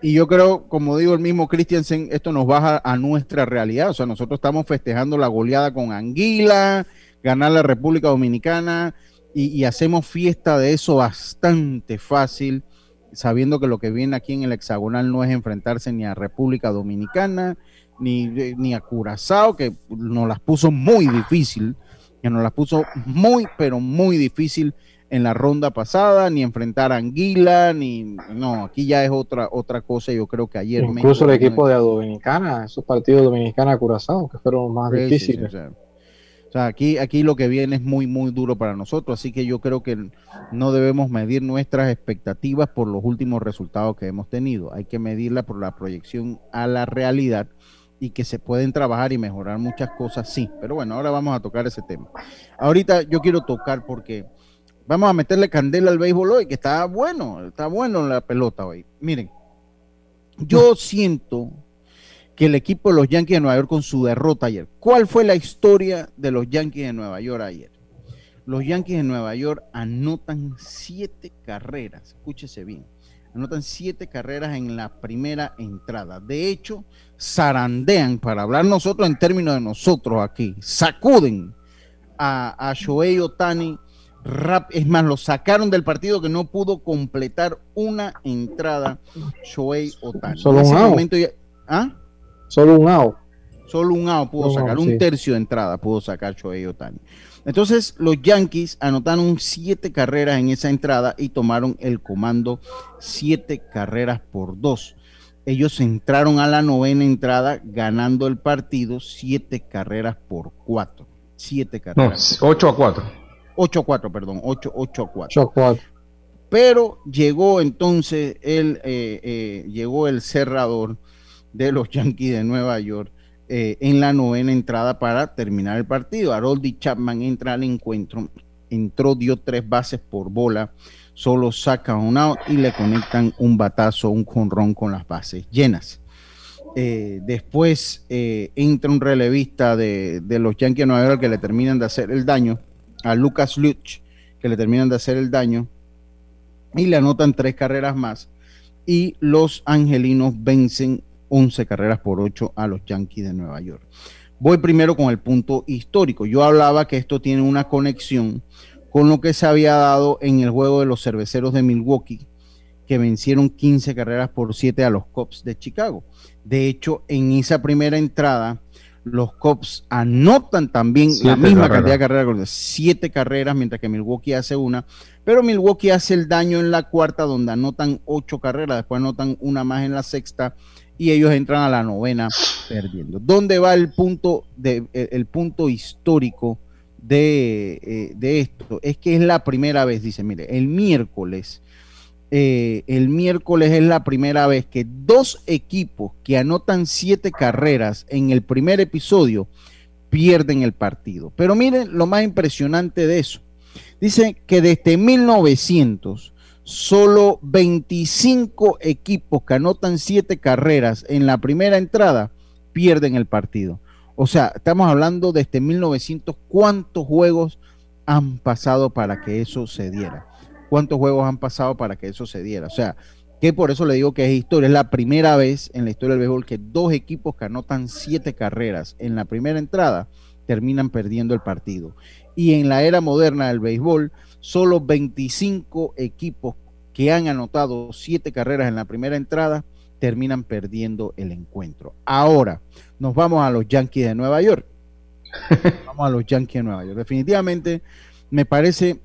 y yo creo, como digo el mismo Christiansen, esto nos baja a nuestra realidad. O sea, nosotros estamos festejando la goleada con Anguila, ganar la República Dominicana y, hacemos fiesta de eso bastante fácil, sabiendo que lo que viene aquí en el hexagonal no es enfrentarse ni a República Dominicana ni, ni a Curazao, que nos las puso muy difícil que nos las puso muy, pero muy difícil en la ronda pasada, ni enfrentar a Anguila, ni no, aquí ya es otra otra cosa. Yo creo que ayer incluso el equipo de Dominicana, esos partidos Dominicana Curazao, que fueron más difíciles. o sea, aquí, aquí lo que viene es muy, muy duro para nosotros, así que yo creo que no debemos medir nuestras expectativas por los últimos resultados que hemos tenido. Hay que medirla por la proyección a la realidad y que se pueden trabajar y mejorar muchas cosas, sí. Pero bueno, ahora vamos a tocar ese tema. Ahorita yo quiero tocar porque Vamos a meterle candela al béisbol hoy, que está bueno, está bueno la pelota hoy. Miren, yo siento que el equipo de los Yankees de Nueva York con su derrota ayer. ¿Cuál fue la historia de los Yankees de Nueva York ayer? Los Yankees de Nueva York anotan siete carreras, escúchese bien, anotan siete carreras en la primera entrada. De hecho, zarandean, para hablar nosotros en términos de nosotros aquí, sacuden a, a Shohei Otani es más, lo sacaron del partido que no pudo completar una entrada Shohei Otani. Solo un out. ¿ah? Solo un out. Solo un out pudo sacar, un tercio de entrada pudo sacar Shohei Otani. Entonces los Yankees anotaron siete carreras en esa entrada y tomaron el comando siete carreras por dos. Ellos entraron a la novena entrada ganando el partido siete carreras por cuatro. Siete carreras. No, ocho a cuatro. 8 a 4, perdón, 8, 8 a 4. Pero llegó entonces el, eh, eh, llegó el cerrador de los Yankees de Nueva York eh, en la novena entrada para terminar el partido. Haroldi Chapman entra al encuentro, entró, dio tres bases por bola, solo saca un out y le conectan un batazo, un conrón con las bases llenas. después entra un relevista de, de, los Yankees de Nueva York que le terminan de hacer el daño a Lucas Luch, que le terminan de hacer el daño, y le anotan tres carreras más. Y los angelinos vencen 11 carreras por 8 a los Yankees de Nueva York. Voy primero con el punto histórico. Yo hablaba que esto tiene una conexión con lo que se había dado en el juego de los cerveceros de Milwaukee, que vencieron 15 carreras por 7 a los Cubs de Chicago. De hecho, en esa primera entrada, los Cubs anotan también la misma cantidad de carreras, siete carreras, mientras que Milwaukee hace una, pero Milwaukee hace el daño en la cuarta, donde anotan ocho carreras, después anotan una más en la sexta, y ellos entran a la novena perdiendo. ¿Dónde va el punto, de, el punto histórico de, eh, de esto? Es que es la primera vez, dice, mire, el miércoles eh, el miércoles es la primera vez que dos equipos que anotan siete carreras en el primer episodio pierden el partido. Pero miren lo más impresionante de eso. Dice que desde 1900 solo 25 equipos que anotan siete carreras en la primera entrada pierden el partido. O sea, estamos hablando desde 1900 cuántos juegos han pasado para que eso se diera cuántos juegos han pasado para que eso se diera. O sea, que por eso le digo que es historia. Es la primera vez en la historia del béisbol que dos equipos que anotan siete carreras en la primera entrada terminan perdiendo el partido. Y en la era moderna del béisbol, solo 25 equipos que han anotado siete carreras en la primera entrada terminan perdiendo el encuentro. Ahora, nos vamos a los Yankees de Nueva York. Vamos a los Yankees de Nueva York. Definitivamente, me parece,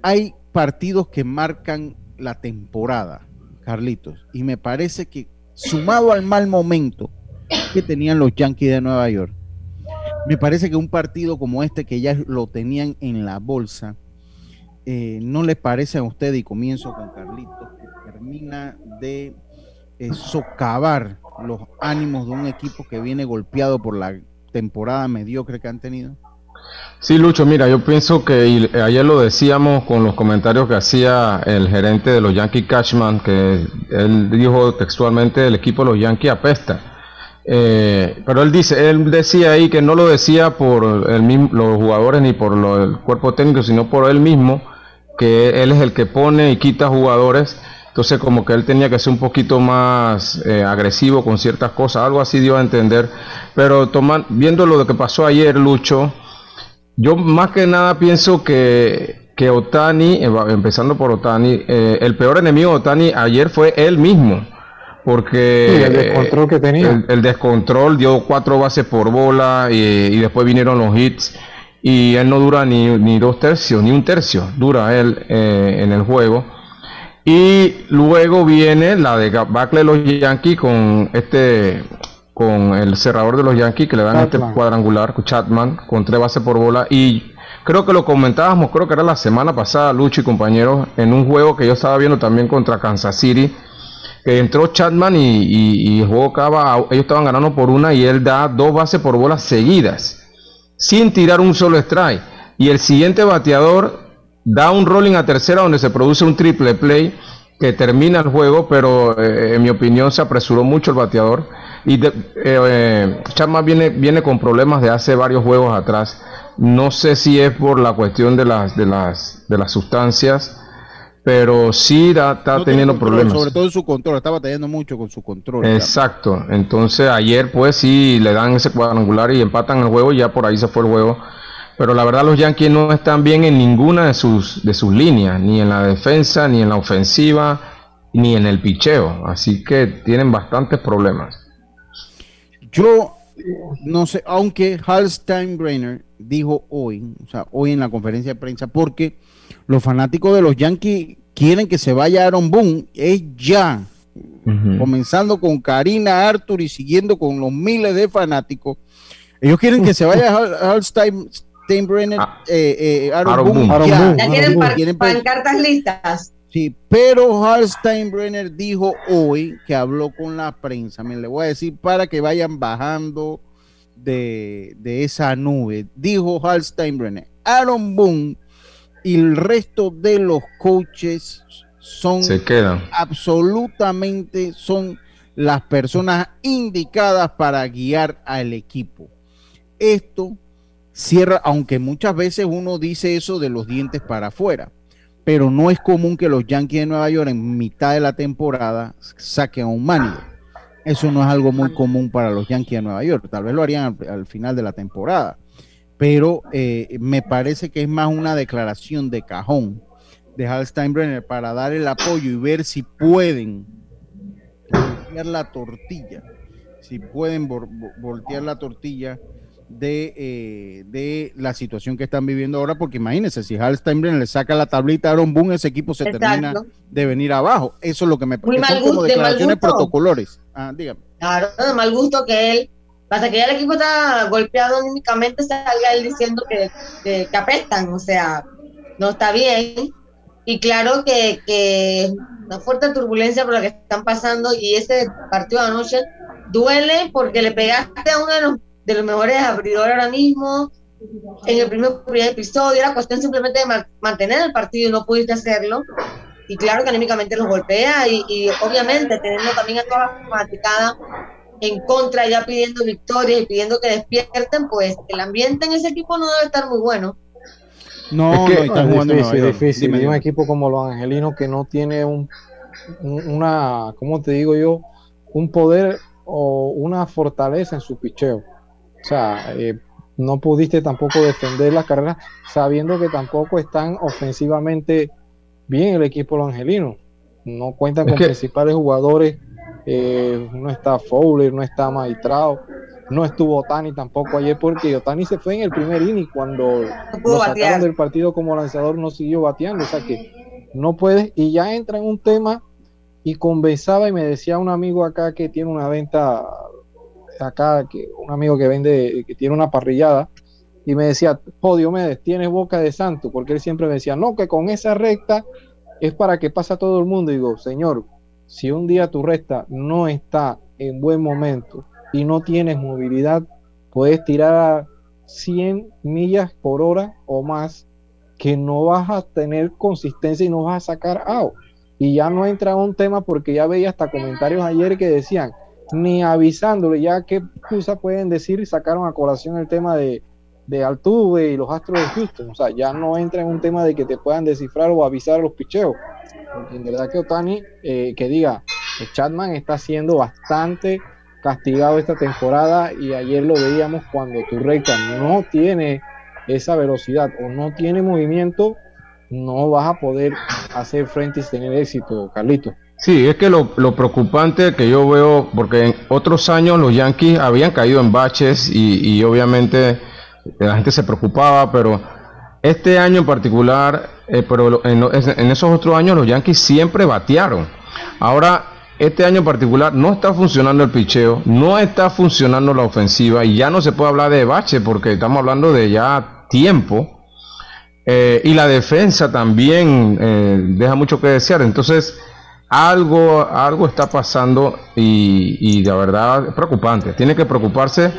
hay partidos que marcan la temporada, Carlitos. Y me parece que sumado al mal momento que tenían los Yankees de Nueva York, me parece que un partido como este que ya lo tenían en la bolsa, eh, no les parece a usted, y comienzo con Carlitos, que termina de eh, socavar los ánimos de un equipo que viene golpeado por la temporada mediocre que han tenido? Sí, Lucho, mira, yo pienso que ayer lo decíamos con los comentarios que hacía el gerente de los Yankees Cashman, que él dijo textualmente el equipo de los Yankees apesta. Eh, pero él dice, él decía ahí que no lo decía por los jugadores ni por el cuerpo técnico, sino por él mismo, que él es el que pone y quita jugadores. Entonces como que él tenía que ser un poquito más eh, agresivo con ciertas cosas, algo así dio a entender. Pero tomar, viendo lo que pasó ayer, Lucho, yo más que nada pienso que, que Otani, eh, empezando por Otani, eh, el peor enemigo de Otani ayer fue él mismo. Porque el descontrol que tenía. El, descontrol dio cuatro bases por bola y, después vinieron los hits. y él no dura ni, ni dos tercios, ni un tercio, dura él eh, en el juego. Y luego viene la de Bacle los Yankees con este con el cerrador de los Yankees que le dan este cuadrangular, Chatman, con tres bases por bola. Y creo que lo comentábamos, creo que era la semana pasada, Lucho y compañeros, en un juego que yo estaba viendo también contra Kansas City, que entró Chatman y, el juego acaba, ellos estaban ganando por una y él da dos bases por bola seguidas, sin tirar un solo strike. Y el siguiente bateador da un rolling a tercera donde se produce un triple play que termina el juego, pero eh, en mi opinión se apresuró mucho el bateador y de, eh, Chapman viene, viene con problemas de hace varios juegos atrás. No sé si es por la cuestión de las, de las, de las sustancias, pero sí está teniendo problemas. Sobre todo en su control, estaba teniendo mucho con su control. Exacto. Entonces ayer pues sí le dan ese cuadrangular y empatan el juego y ya por ahí se fue el juego. Pero la verdad los Yankees no están bien en ninguna de sus, de sus líneas, ni en la defensa, ni en la ofensiva, ni en el picheo. Así que tienen bastantes problemas. Yo no sé, aunque Hal Steinbrenner dijo hoy, o sea, hoy en la conferencia de prensa, porque los fanáticos de los Yankees quieren que se vaya Aaron Boone, es ya. Comenzando con Karina Arthur y siguiendo con los miles de fanáticos. Ellos quieren que se vaya Hal, Steinbrenner, ah. eh, eh, Aaron, Boone. Ya, quieren pancartas listas. Sí, pero Hal Steinbrenner dijo hoy que habló con la prensa, me le voy a decir para que vayan bajando de, esa nube. Dijo Hal Steinbrenner, Aaron Boone y el resto de los coaches son Se quedan. absolutamente son las personas indicadas para guiar al equipo. Esto cierra, aunque muchas veces uno dice eso de los dientes para afuera pero no es común que los Yankees de Nueva York en mitad de la temporada saquen a un manager. Eso no es algo muy común para los Yankees de Nueva York. Tal vez lo harían al, final de la temporada. Pero eh, me parece que es más una declaración de cajón de Hal Steinbrenner para dar el apoyo y ver si pueden voltear la tortilla. Si pueden voltear la tortilla de, eh, de la situación que están viviendo ahora, porque imagínense, si Hal Steinbrenner le saca la tablita a Aaron Boone, ese equipo se termina de venir abajo. Eso es lo que me parece. Son como declaraciones protocolores. Ah, dígame. Claro, de mal gusto que él, pasa que ya el equipo está golpeado únicamente, salga él diciendo que, que, apestan, o sea, no está bien. Y claro que, que una fuerte turbulencia por la que están pasando y ese partido de anoche duele porque le pegaste a uno de los de los mejores abridores ahora mismo. En el primer, episodio era cuestión simplemente de mantener el partido y no pudiste hacerlo. Y claro que anímicamente los golpea y, obviamente teniendo también a toda la fanaticada en contra, ya pidiendo victoria y pidiendo que despierten, pues el ambiente en ese equipo no debe estar muy bueno. No, es no, es difícil, difícil. Y un equipo como los angelinos que no tiene un, una, ¿cómo te digo yo? Un poder o una fortaleza en su picheo. O sea, eh, no pudiste tampoco defender la carrera sabiendo que tampoco están ofensivamente bien el equipo los angelinos. No cuentan con principales jugadores. Eh, no está Fowler, no está Maitrao, no estuvo Otani tampoco ayer porque Otani se fue en el primer inning cuando lo sacaron del partido como lanzador no siguió bateando. O sea que no puedes y ya entra en un tema y conversaba y me decía un amigo acá que tiene una venta acá, que un amigo que vende, que tiene una parrillada, y me decía, oh me tienes boca de santo, porque él siempre me decía, no, que con esa recta es para que pase a todo el mundo. Y digo, señor, si un día tu recta no está en buen momento y no tienes movilidad, puedes tirar a 100 millas por hora o más, que no vas a tener consistencia y no vas a sacar out. Y ya no entra un tema porque ya veía hasta comentarios ayer que decían, ni avisándole, ya qué excusa pueden decir sacaron a colación el tema de, de Altuve y los Astros de Houston. O sea, ya no entra en un tema de que te puedan descifrar o avisar a los picheos. En verdad que Otani, eh, que diga, Chapman está siendo bastante castigado esta temporada y ayer lo veíamos cuando tu recta no tiene esa velocidad o no tiene movimiento, no vas a poder hacer frente y tener éxito, Carlito. Sí, es que lo, preocupante que yo veo, porque en otros años los Yankees habían caído en baches y, obviamente la gente se preocupaba, pero este año en particular, eh, pero en, en, esos otros años los Yankees siempre batearon. Ahora, este año en particular no está funcionando el picheo, no está funcionando la ofensiva y ya no se puede hablar de bache porque estamos hablando de ya tiempo. Eh, y la defensa también eh, deja mucho que desear. Entonces, algo, algo está pasando y, y de verdad es preocupante. Tiene que preocuparse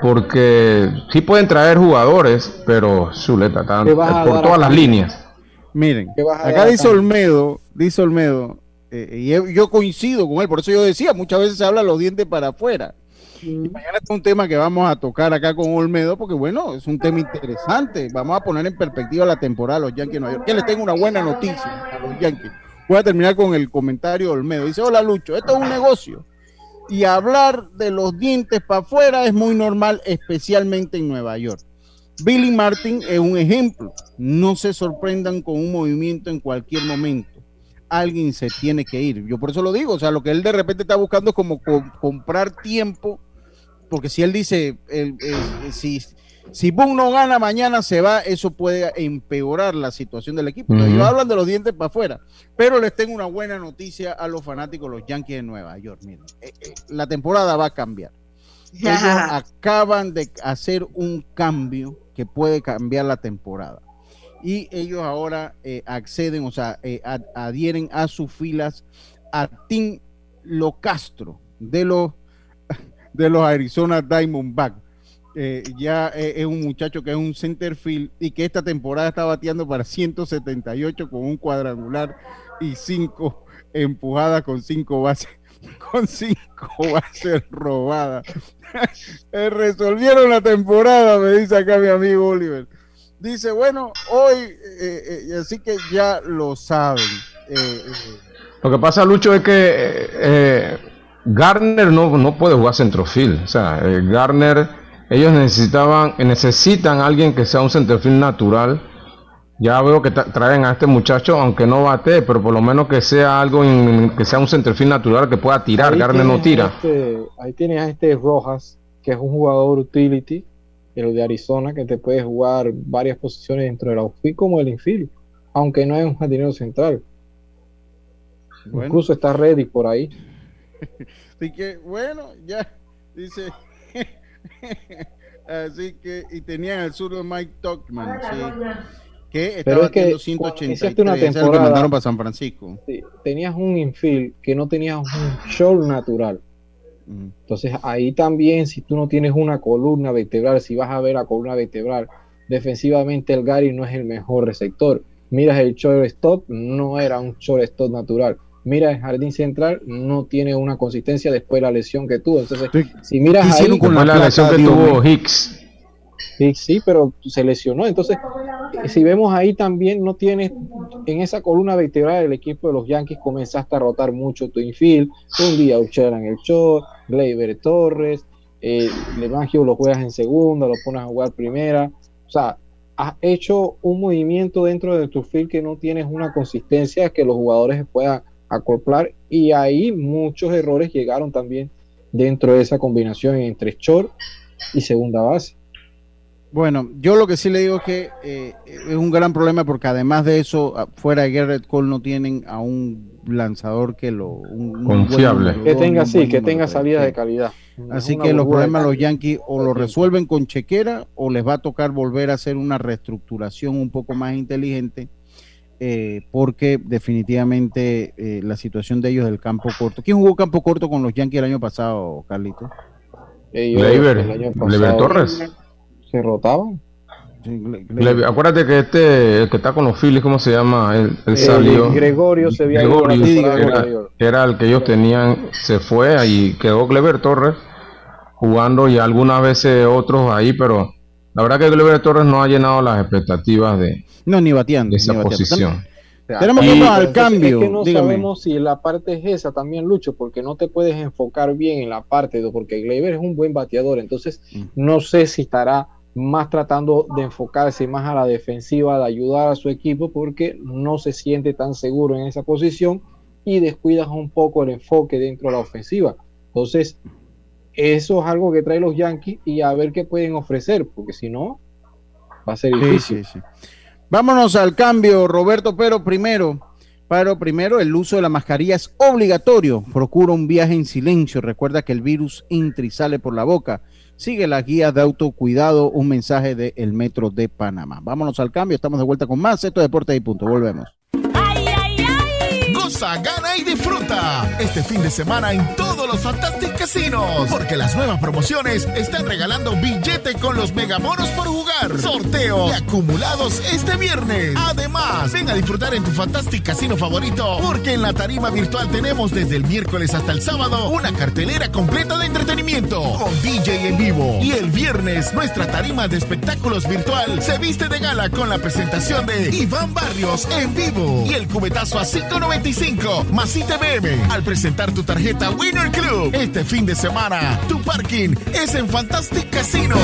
porque sí pueden traer jugadores, pero Zuleta, por todas las líneas. Miren, acá dice Olmedo, dice Olmedo, eh, y yo coincido con él, por eso yo decía, muchas veces se habla los dientes para afuera. Y mañana es un tema que vamos a tocar acá con Olmedo, porque bueno, es un tema interesante. Vamos a poner en perspectiva la temporada de los Yankees de Nueva York. Que les tengo una buena noticia a los Yankees. Voy a terminar con el comentario de Olmedo. Dice, hola Lucho, esto es un negocio y hablar de los dientes para afuera es muy normal, especialmente en Nueva York. Billy Martin es un ejemplo. No se sorprendan con un movimiento en cualquier momento. Alguien se tiene que ir. Yo por eso lo digo. O sea, lo que él de repente está buscando es como comprar tiempo. Porque si él dice, si, si Boone no gana mañana se va, eso puede empeorar la situación del equipo. Ellos hablan de los dientes para afuera. Pero les tengo una buena noticia a los fanáticos, los Yankees de Nueva York. Miren, eh, eh, la temporada va a cambiar. Ellos acaban de hacer un cambio que puede cambiar la temporada. Y ellos ahora eh, acceden, o sea, adhieren a sus filas a Tim Locastro de los, de los Arizona Diamondbacks eh, ya eh, es un muchacho que es un center field y que esta temporada está bateando para 178 con un cuadrangular y cinco empujadas con cinco bases con cinco bases robadas. Eh, resolvieron la temporada, me dice acá mi amigo Oliver. Dice, bueno, hoy, así que ya lo saben. lo que pasa, Lucho, es que Garner no, no puede jugar centrofield. O sea, Garner ellos necesitaban, necesitan a alguien que sea un centerfield natural. Ya veo que traen a este muchacho, aunque no bate, pero por lo menos que sea algo que sea un centerfield natural que pueda tirar. Garner no tira. Este, ahí tienes a este Rojas, que es un jugador utility, el de Arizona, que te puede jugar varias posiciones dentro del outfield como el infield, aunque no es un jardinero central. Incluso está ready por ahí. Así que, bueno, ya dice Así que, y tenían el sur de Mike Tuckman, que estaba Pero es que una temporada, mandaron para San Francisco. tenías un infield que no tenías un show natural. Entonces ahí también, si tú no tienes una columna vertebral, si vas a ver la columna vertebral, defensivamente el Gary no es el mejor receptor. Miras el shortstop, no era un shortstop natural mira el jardín central no tiene una consistencia después de la lesión que tuvo. Entonces, si miras ahí, con la, lesión que tuvo Hicks. Sí, sí, pero se lesionó. Entonces, si vemos ahí también, no tienes en esa columna vertebral del equipo de los Yankees, comenzaste a rotar mucho tu infield. Un día en el short, Gleyber Torres, eh, Levangio lo juegas en segunda, lo pones a jugar primera. O sea, has hecho un movimiento dentro de tu field que no tienes una consistencia que los jugadores puedan acoplar y ahí muchos errores llegaron también dentro de esa combinación entre short y segunda base. Bueno, yo lo que sí le digo es que eh, es un gran problema porque además de eso, fuera de Garrett Cole no tienen a un lanzador que lo confiable, que tenga sí, que tenga salida de calidad. Así que los problemas los Yankees o lo resuelven con chequera o les va a tocar volver a hacer una reestructuración un poco más inteligente eh, porque definitivamente eh, la situación de ellos del campo corto. ¿Quién jugó campo corto con los Yankees el año pasado, Carlito? Leiber, Torres. Se rotaban. acuérdate que este, el que está con los Phillies, ¿cómo se llama? El, eh, salió. Gregorio se había era, el que ellos tenían, se fue y quedó Clever Torres jugando y algunas veces otros ahí, pero la verdad que Clever Torres no ha llenado las expectativas de, no, ni bateando. esa posición. Tenemos que ir al cambio. Es que no sabemos si la parte es esa también, Lucho, porque no te puedes enfocar bien en la parte, de, porque Gleyber es un buen bateador, entonces mm. no sé si estará más tratando de enfocarse más a la defensiva, de ayudar a su equipo, porque no se siente tan seguro en esa posición y descuidas un poco el enfoque dentro de la ofensiva. Entonces, eso es algo que trae los Yankees y a ver qué pueden ofrecer, porque si no, va a ser difícil. Vámonos al cambio, Roberto, pero primero, pero primero el uso de la mascarilla es obligatorio. Procura un viaje en silencio. Recuerda que el virus entra y sale por la boca. Sigue la guía de autocuidado, un mensaje del Metro de Panamá. Vámonos al cambio, estamos de vuelta con más. Esto es Deportes y Punto. Volvemos gana y disfruta este fin de semana en todos los Fantastic Casinos. Porque las nuevas promociones están regalando billete con los megamonos por jugar, sorteo y acumulados este viernes. Además, ven a disfrutar en tu Fantastic Casino favorito. Porque en la tarima virtual tenemos desde el miércoles hasta el sábado una cartelera completa de entretenimiento con DJ en vivo. Y el viernes, nuestra tarima de espectáculos virtual se viste de gala con la presentación de Iván Barrios en vivo y el cubetazo a 595 más Al presentar tu tarjeta Winner Club. Este fin de semana, tu parking es en Fantastic Casino.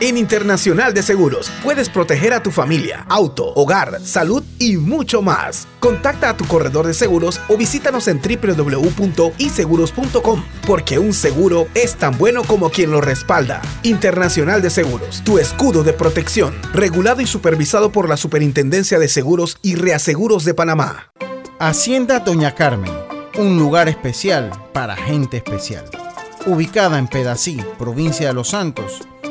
En Internacional de Seguros puedes proteger a tu familia, auto, hogar, salud y mucho más. Contacta a tu corredor de seguros o visítanos en www.iseguros.com porque un seguro es tan bueno como quien lo respalda. Internacional de Seguros, tu escudo de protección, regulado y supervisado por la Superintendencia de Seguros y Reaseguros de Panamá. Hacienda Doña Carmen, un lugar especial para gente especial. Ubicada en Pedací, provincia de Los Santos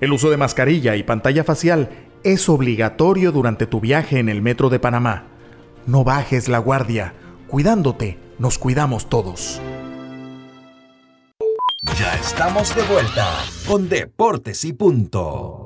El uso de mascarilla y pantalla facial es obligatorio durante tu viaje en el metro de Panamá. No bajes la guardia. Cuidándote, nos cuidamos todos. Ya estamos de vuelta con Deportes y Punto.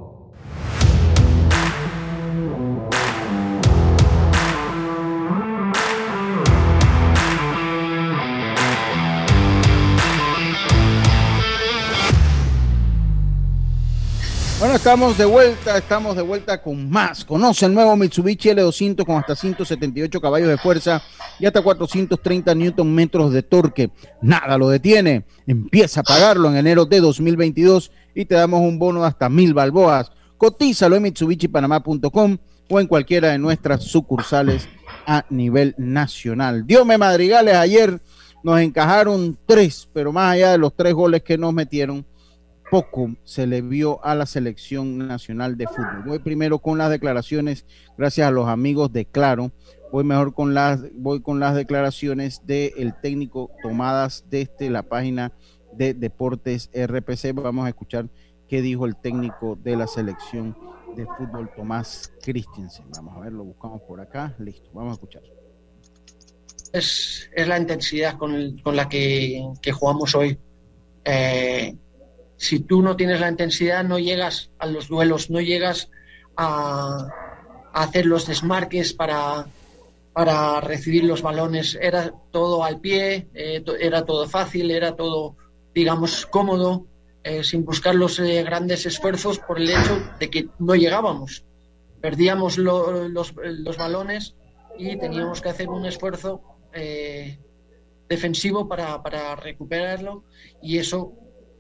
Bueno, estamos de vuelta, estamos de vuelta con más. Conoce el nuevo Mitsubishi L200 con hasta 178 caballos de fuerza y hasta 430 Newton metros de torque. Nada lo detiene. Empieza a pagarlo en enero de 2022 y te damos un bono de hasta mil balboas. Cotízalo en mitsubishipanamá.com o en cualquiera de nuestras sucursales a nivel nacional. Diome Madrigales, ayer nos encajaron tres, pero más allá de los tres goles que nos metieron, poco se le vio a la selección nacional de fútbol. Voy primero con las declaraciones, gracias a los amigos de Claro. Voy mejor con las, voy con las declaraciones del técnico tomadas desde la página de Deportes RPC. Vamos a escuchar qué dijo el técnico de la selección de fútbol, Tomás Christensen. Vamos a ver, lo buscamos por acá. Listo, vamos a escuchar. Es, es la intensidad con, con la que, que, jugamos hoy. Eh, si tú no tienes la intensidad, no llegas a los duelos, no llegas a, hacer los desmarques para, para recibir los balones. Era todo al pie, eh, era todo fácil, era todo, digamos, cómodo, eh, sin buscar los eh, grandes esfuerzos por el hecho de que no llegábamos. Perdíamos los, los, balones y teníamos que hacer un esfuerzo defensivo para, para recuperarlo y eso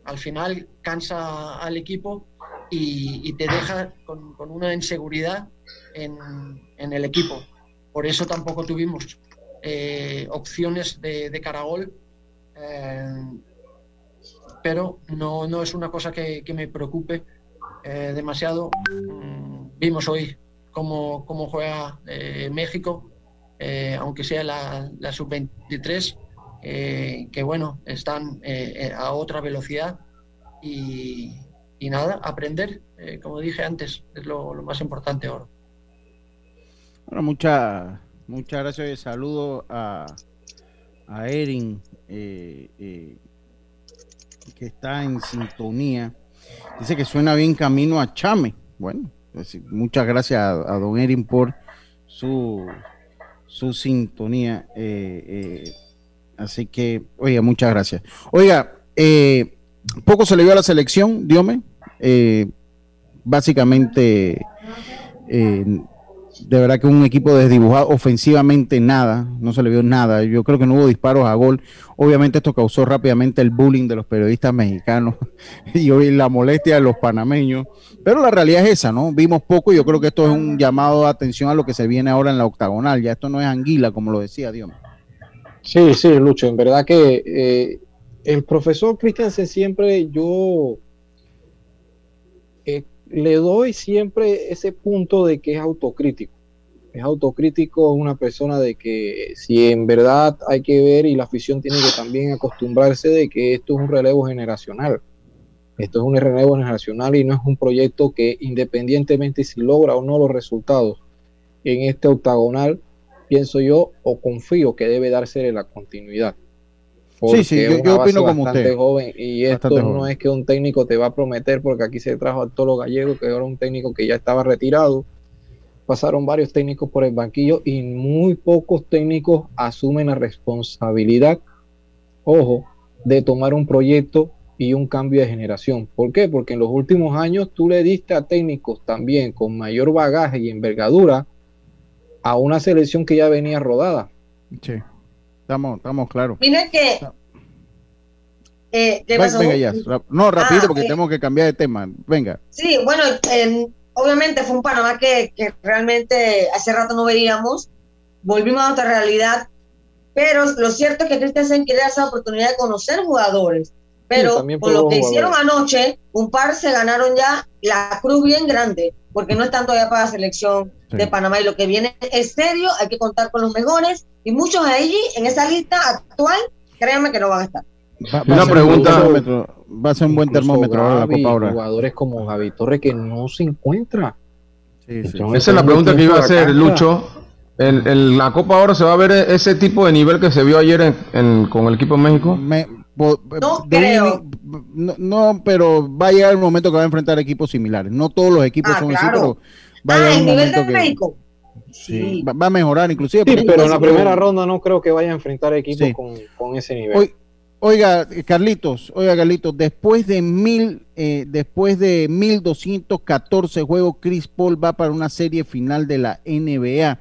al final cansa al equipo y, te deja con, una inseguridad en, el equipo. Por eso tampoco tuvimos eh, opciones de, de caragol, eh, pero no, es una cosa que, me preocupe eh, demasiado. Mm, vimos hoy cómo, juega México, aunque sea la, la sub-23 eh, que bueno, están eh, eh, a otra velocidad y, nada, aprender, como dije antes, es lo, más importante ahora. Bueno, muchas muchas gracias y saludo a, a Erin, que está en sintonía. Dice que suena bien camino a Chame. Bueno, pues, muchas gracias a, don Erin por su, su sintonía. Así que, oiga, muchas gracias. Oiga, eh, poco se le vio a la selección, Diome. Eh, básicamente, eh, de verdad que un equipo desdibujado ofensivamente nada, no se le vio nada. Yo creo que no hubo disparos a gol. Obviamente esto causó rápidamente el bullying de los periodistas mexicanos y hoy la molestia de los panameños. Pero la realidad es esa, ¿no? Vimos poco y yo creo que esto es un llamado de atención a lo que se viene ahora en la octagonal. Ya esto no es anguila, como lo decía Dios. Sí, sí, Lucho, en verdad que eh, el profesor Christensen siempre yo eh, le doy siempre ese punto de que es autocrítico. Es autocrítico, una persona de que si en verdad hay que ver y la afición tiene que también acostumbrarse de que esto es un relevo generacional. Esto es un relevo generacional y no es un proyecto que independientemente si logra o no los resultados en este octagonal, pienso yo o confío que debe darse la continuidad. sí, sí, yo, opino como usted. joven y esto no es que un técnico te va a prometer porque aquí se trajo a Tolo Gallego, que era un técnico que ya estaba retirado. Pasaron varios técnicos por el banquillo y muy pocos técnicos asumen la responsabilidad, ojo, de tomar un proyecto y un cambio de generación. ¿Por qué? Porque en los últimos años tú le diste a técnicos también con mayor bagaje y envergadura a una selección que ya venía rodada. Sí, estamos, estamos claros. Mira que... Eh, venga, ya. No, rápido ah, porque tenemos que cambiar de tema. Venga. Sí, bueno, obviamente fue un Panamá que, realmente hace rato no veíamos. Volvimos a otra realidad. Pero lo cierto es que Christensen quiere esa oportunidad de conocer jugadores. Pero por lo que hicieron anoche, un par se ganaron ya la cruz bien grande, porque no están todavía para la selección de Panamá y lo que viene es serio, hay que contar con los mejores y muchos de allí en esa lista actual, créanme que no van a estar. Una pregunta, va a ser un buen termómetro ahora Jugadores como Javi Torre que no se encuentra. Esa es la pregunta que iba a hacer, Lucho. En, la Copa ahora se va a ver ese tipo de nivel que se vio ayer con el equipo de México. no creo. No, pero va a llegar un momento que va a enfrentar equipos similares. No todos los equipos ah, son así, pero va a ah, el nivel de México. Sí, va, a mejorar inclusive. pero en la primera ronda no creo que vaya a enfrentar equipos con, ese nivel. oiga, Carlitos, oiga, Carlitos, después de mil, eh, después de 1214 juegos, Chris Paul va para una serie final de la NBA.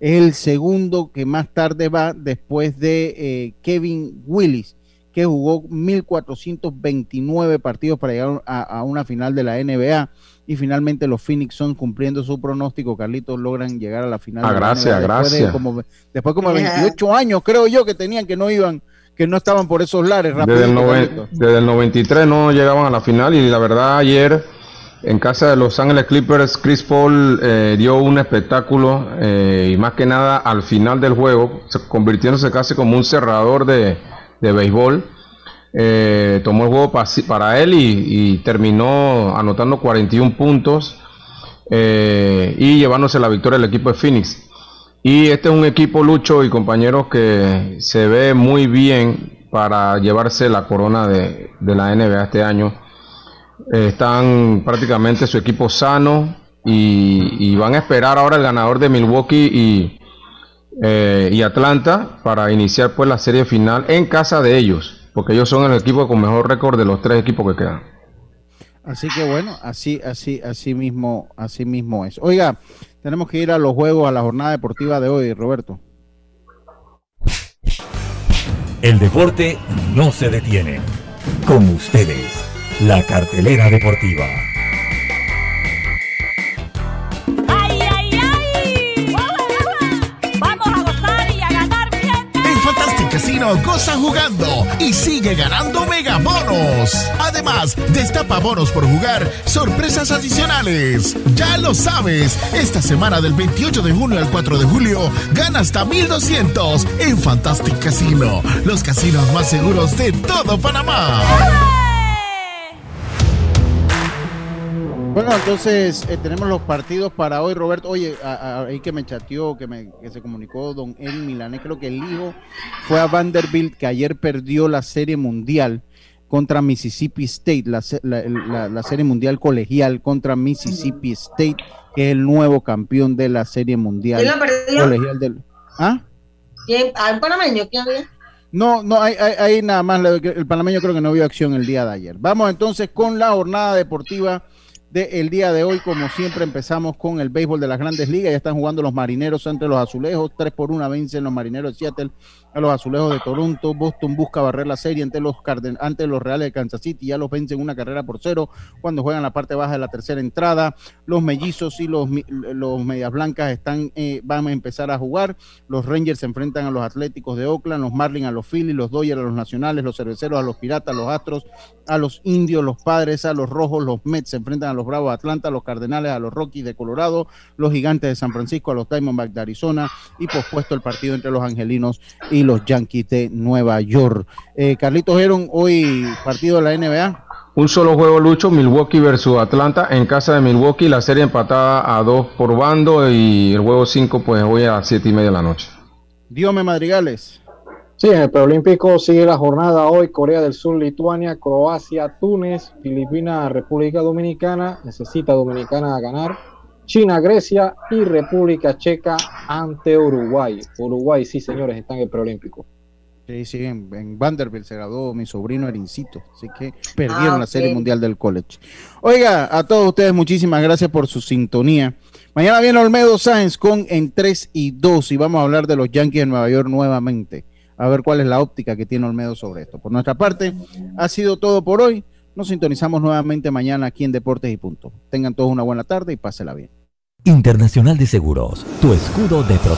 Es el segundo que más tarde va después de eh, Kevin Willis, que jugó 1429 partidos para llegar a una final de la NBA y finalmente los Phoenix son cumpliendo su pronóstico, Carlitos, logran llegar a la final. Ah, gracias, gracias. Después como, después como 28 años, creo yo, que tenían que no iban, que no estaban por esos lares. Desde el, desde el 93 no llegaban a la final y la verdad ayer en casa de Los Ángeles Clippers, Chris Paul eh, dio un espectáculo eh, y más que nada al final del juego, convirtiéndose casi como un cerrador de, de béisbol eh, tomó el juego para él y, terminó anotando 41 puntos eh, y llevándose la victoria del equipo de Phoenix. Y este es un equipo lucho y compañeros que se ve muy bien para llevarse la corona de, la NBA este año. Eh, están prácticamente su equipo sano y, van a esperar ahora el ganador de Milwaukee y, y Atlanta para iniciar pues la serie final en casa de ellos porque ellos son el equipo con mejor récord de los tres equipos que quedan. Así que bueno, así, así, así mismo, así mismo es. Oiga, tenemos que ir a los juegos, a la jornada deportiva de hoy, Roberto. El deporte no se detiene. Con ustedes, la cartelera deportiva. Casino jugando y sigue ganando megabonos. Además, destapa bonos por jugar, sorpresas adicionales. Ya lo sabes, esta semana del 28 de junio al 4 de julio, gana hasta 1200 en Fantastic Casino, los casinos más seguros de todo Panamá. Bueno, entonces eh, tenemos los partidos para hoy, Roberto. Oye, ahí que me chateó, que, me, que se comunicó don Eddie Milanes, creo que el hijo fue a Vanderbilt, que ayer perdió la Serie Mundial contra Mississippi State, la, Serie Mundial colegial contra Mississippi State, que es el nuevo campeón de la Serie Mundial ¿Quién la perdió? colegial del... ¿Ah? ¿Quién? ¿Al panameño? ¿Quién había? No, no, hay, hay, nada más. El panameño creo que no vio acción el día de ayer. Vamos entonces con la jornada deportiva del día de hoy. Como siempre, empezamos con el béisbol de las grandes ligas. Ya están jugando los marineros entre los azulejos. 3 por 1 vencen los marineros de Seattle a los azulejos de Toronto. Boston busca barrer la serie ante los, ante los Reales de Kansas City. Ya los vencen una carrera por cero cuando juegan la parte baja de la tercera entrada. Los mellizos y los, los medias blancas están, eh, van a empezar a jugar. Los Rangers se enfrentan a los Atléticos de Oakland, los Marlins a los Phillies, los Dodgers a los Nacionales, los Cerveceros a los Piratas, los Astros a los Indios, los Padres a los Rojos, los Mets se enfrentan a los Bravos de Atlanta, los Cardenales a los Rockies de Colorado, los Gigantes de San Francisco a los Diamondbacks de Arizona y pospuesto el partido entre los Angelinos y los Yankees de Nueva York. Eh, Carlitos Heron, hoy partido de la NBA. Un solo juego lucho, Milwaukee versus Atlanta en casa de Milwaukee, la serie empatada a dos por bando y el juego 5 pues hoy a siete y media de la noche. Diome Madrigales. Sí, en el preolímpico sigue la jornada hoy, Corea del Sur, Lituania, Croacia, Túnez, Filipinas, República Dominicana, necesita Dominicana ganar, China, Grecia y República Checa ante Uruguay. Uruguay, sí, señores, están en el preolímpico. Sí, sí, en, Vanderbilt se graduó mi sobrino Erincito, así que perdieron ah, la Serie Mundial del College. Oiga, a todos ustedes muchísimas gracias por su sintonía. Mañana viene Olmedo Sáenz con en 3 y 2 y vamos a hablar de los Yankees de Nueva York nuevamente. A ver cuál es la óptica que tiene Olmedo sobre esto. Por nuestra parte, ha sido todo por hoy. Nos sintonizamos nuevamente mañana aquí en Deportes y Punto. Tengan todos una buena tarde y pásela bien. Internacional de Seguros, tu escudo de protección.